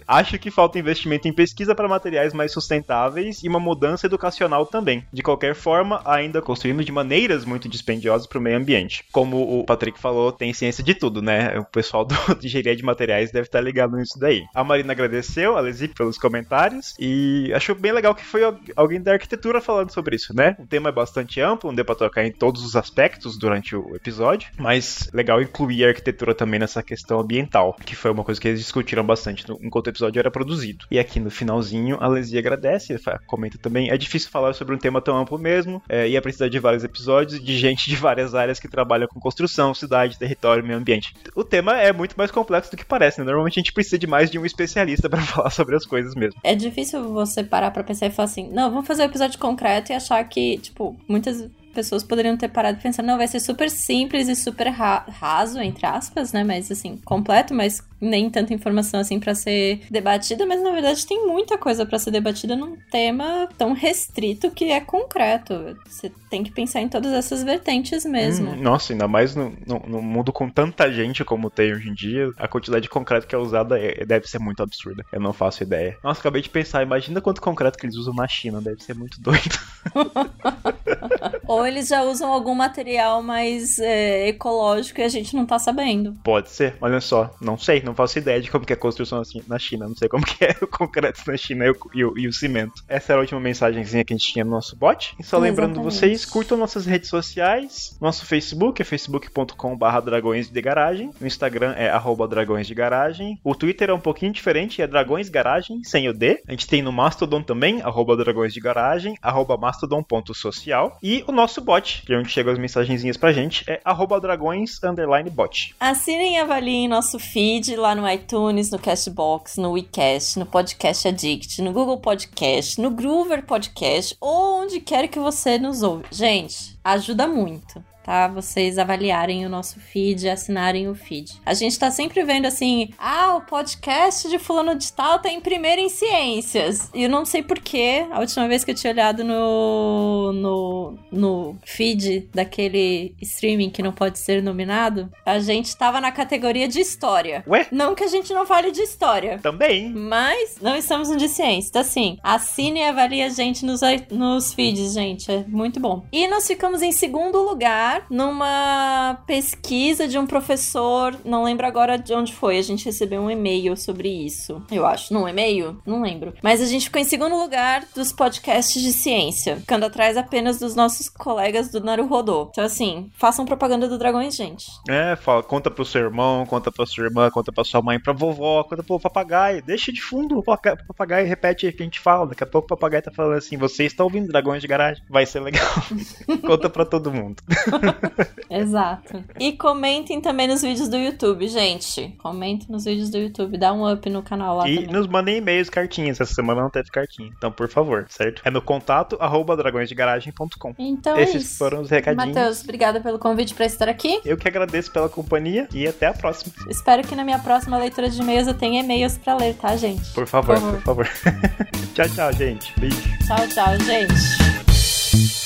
Acho que falta investimento em pesquisa para materiais mais sustentáveis e uma mudança educacional também. De qualquer forma, ainda construindo de maneiras muito dispendiosas para o meio ambiente. Como o Patrick falou, tem ciência de tudo, né? O pessoal do, de engenharia de materiais deve estar ligado nisso daí. A Marina agradeceu a Lesi pelos comentários e achou bem legal que foi al- alguém da arquitetura falando sobre isso, né? O tema é bastante amplo, não deu pra tocar em todos os aspectos durante o episódio, mas legal incluir a arquitetura também nessa questão ambiental, que foi uma coisa que eles discutiram bastante no- enquanto o episódio era produzido. E aqui no finalzinho, a Lesi agradece, comenta também, é difícil falar sobre um tema tão amplo mesmo, é, ia precisar de vários episódios de gente de várias áreas que trabalham com construção, cidade, território, meio ambiente. O tema é muito mais complexo do que parece, né? Normalmente a gente precisa de mais de um especialista pra falar sobre as coisas mesmo. É difícil você parar pra pensar e falar assim, não, vamos fazer um episódio concreto e achar que, tipo, muitas pessoas poderiam ter parado e pensar, não, vai ser super simples e super ra- raso, entre aspas, né? Mas assim, completo, mas nem tanta informação assim pra ser debatida, mas na verdade tem muita coisa pra ser debatida num tema tão restrito que é concreto. Você tem que pensar em todas essas vertentes mesmo. Hum, nossa, ainda mais no, no, no mundo com tanta gente como tem hoje em dia, a quantidade de concreto que é usada é- deve ser muito absurda. Eu não faço ideia. Nossa, acabei de pensar, imagina quanto concreto que eles usam na China, deve ser muito doido. Ou eles já usam algum material mais é, ecológico e a gente não tá sabendo. Pode ser, olha só, não sei, não faço ideia de como que é a construção assim na China, não sei como que é o concreto na China e o, e o- e o cimento. Essa era a última mensagenzinha que a gente tinha no nosso bot. E só lembrando Exatamente. vocês, curtam nossas redes sociais, nosso Facebook é facebook.com barra dragões de garagem, o Instagram é arroba dragões de garagem, o Twitter é um pouquinho diferente, é dragões garagem, sem o D, a gente tem no Mastodon também, arroba dragões de garagem, arroba mastodon.social, e o nosso bot, que é onde chegam as mensagenzinhas pra gente, é arroba dragões underline bot. Assinem e avaliem nosso feed lá no iTunes, no Cashbox, no WeCast, no Podcast Addict, no Google Podcast, no Groover Podcast, ou onde quer que você nos ouve. Gente, ajuda muito. Tá? Vocês avaliarem o nosso feed, assinarem o feed. A gente tá sempre vendo assim: ah, o podcast de Fulano de Tal tá em primeiro em ciências. E eu não sei porquê. A última vez que eu tinha olhado no, no, no feed daquele streaming que não pode ser nominado, a gente tava na categoria de história. Ué? Não que a gente não fale de história. Também. Mas não estamos no de ciência. Então, assim, assine e avalie a gente nos, nos feeds, gente. É muito bom. E nós ficamos em segundo lugar numa pesquisa de um professor. Não lembro agora de onde foi. A gente recebeu um e-mail sobre isso. Eu acho. Num e-mail? Não lembro. Mas a gente ficou em segundo lugar dos podcasts de ciência. Ficando atrás apenas dos nossos colegas do Naruhodô. Então, assim, façam propaganda do Dragões, gente. É, fala, conta pro seu irmão, conta pra sua irmã, conta pra sua mãe, pra vovó, conta pro papagaio. Deixa de fundo o papagaio repete o que a gente fala. Daqui a pouco o papagaio tá falando assim: você está ouvindo Dragões de Garagem? Vai ser legal. conta pra todo mundo. Exato. E comentem também nos vídeos do YouTube, gente. Comentem nos vídeos do YouTube, dá um up no canal lá e também. nos mandem e-mails, cartinhas. Essa semana não teve cartinha. Então, por favor, certo? É no contato arroba dragõesdegaragem.com. Então é Esses isso. foram os recadinhos. Matheus, obrigada pelo convite pra estar aqui. Eu que agradeço pela companhia e até a próxima. Espero que na minha próxima leitura de e-mails eu tenha e-mails pra ler, tá, gente? Por favor, Por por favor. tchau, tchau, gente. Beijo. Tchau, tchau, gente.